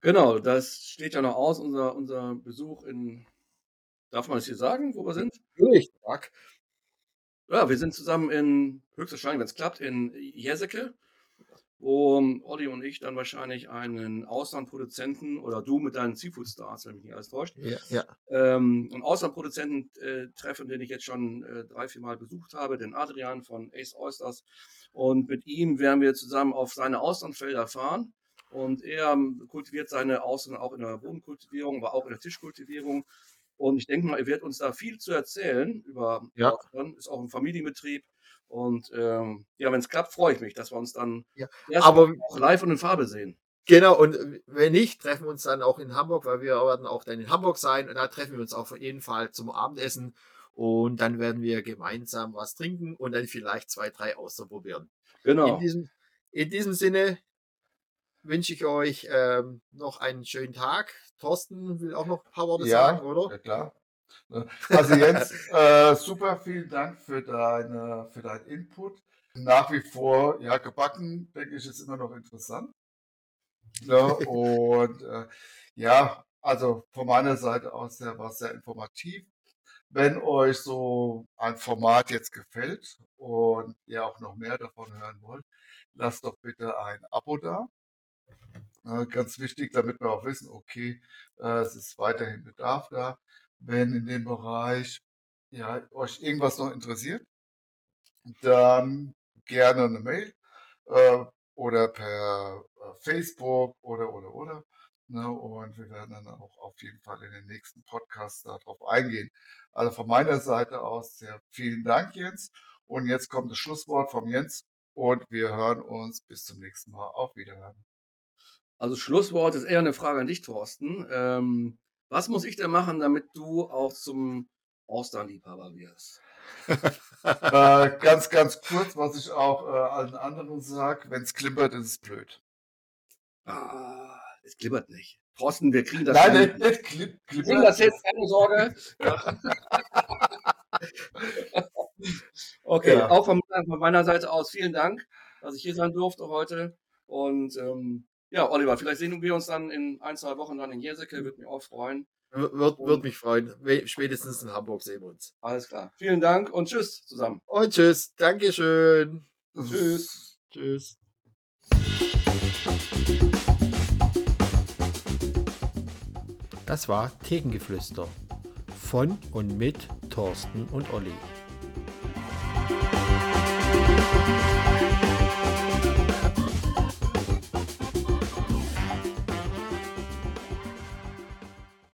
Genau, das steht ja noch aus, unser, unser Besuch in, darf man es hier sagen, wo wir sind? Natürlich. Ja, wir sind zusammen in, höchstwahrscheinlich, wenn es klappt, in Jeseke, wo Olli und ich dann wahrscheinlich einen Auslandproduzenten oder du mit deinen Seafood Stars, wenn mich nicht alles täuscht, ja, ja. Ähm, einen Auslandproduzenten äh, treffen, den ich jetzt schon äh, drei, vier Mal besucht habe, den Adrian von Ace Oysters. Und mit ihm werden wir zusammen auf seine Auslandfelder fahren. Und er kultiviert seine Ausland auch in der Bodenkultivierung, aber auch in der Tischkultivierung. Und ich denke mal, er wird uns da viel zu erzählen über ja. Austern. Ist auch ein Familienbetrieb. Und ähm, ja, wenn es klappt, freue ich mich, dass wir uns dann ja. aber auch live und in Farbe sehen. Genau, und wenn nicht, treffen wir uns dann auch in Hamburg, weil wir werden auch dann in Hamburg sein. Und da treffen wir uns auch auf jeden Fall zum Abendessen. Und dann werden wir gemeinsam was trinken und dann vielleicht zwei, drei ausprobieren. Genau. In diesem, in diesem Sinne wünsche ich euch ähm, noch einen schönen Tag. Thorsten will auch noch ein paar Worte ja, sagen, oder? Ja, klar. Ne? Also Jens, äh, super, vielen Dank für, deine, für deinen Input. Nach wie vor, ja, gebacken, denke ich, ist immer noch interessant. Ja, ne? und äh, ja, also von meiner Seite aus sehr, war es sehr informativ. Wenn euch so ein Format jetzt gefällt und ihr auch noch mehr davon hören wollt, lasst doch bitte ein Abo da. Äh, ganz wichtig, damit wir auch wissen, okay, äh, es ist weiterhin Bedarf da. Wenn in dem Bereich ja, euch irgendwas noch interessiert, dann gerne eine Mail äh, oder per äh, Facebook oder oder oder. Ne, und wir werden dann auch auf jeden Fall in den nächsten Podcasts darauf eingehen. Also von meiner Seite aus sehr vielen Dank, Jens. Und jetzt kommt das Schlusswort vom Jens und wir hören uns bis zum nächsten Mal. Auf Wiederhören. Also Schlusswort ist eher eine Frage an dich, Thorsten. Ähm, was muss ich denn machen, damit du auch zum Austernliebhaber wirst? äh, ganz, ganz kurz, was ich auch äh, allen anderen sage, wenn es klimpert, ist es blöd. Ah, es klippert nicht. Thorsten, wir kriegen das Nein, nicht, nicht klipp, klippert. Kriegen das jetzt, keine Sorge. okay, ja. auch von, von, meiner Seite aus vielen Dank, dass ich hier sein durfte heute. Und ähm, ja, Oliver, vielleicht sehen wir uns dann in ein, zwei Wochen dann in Jerseke, würde mich auch freuen. Würde wird mich freuen. Spätestens in Hamburg sehen wir uns. Alles klar. Vielen Dank und tschüss zusammen. Und tschüss. Dankeschön. Tschüss. tschüss. Das war Tegengeflüster von und mit Thorsten und Olli.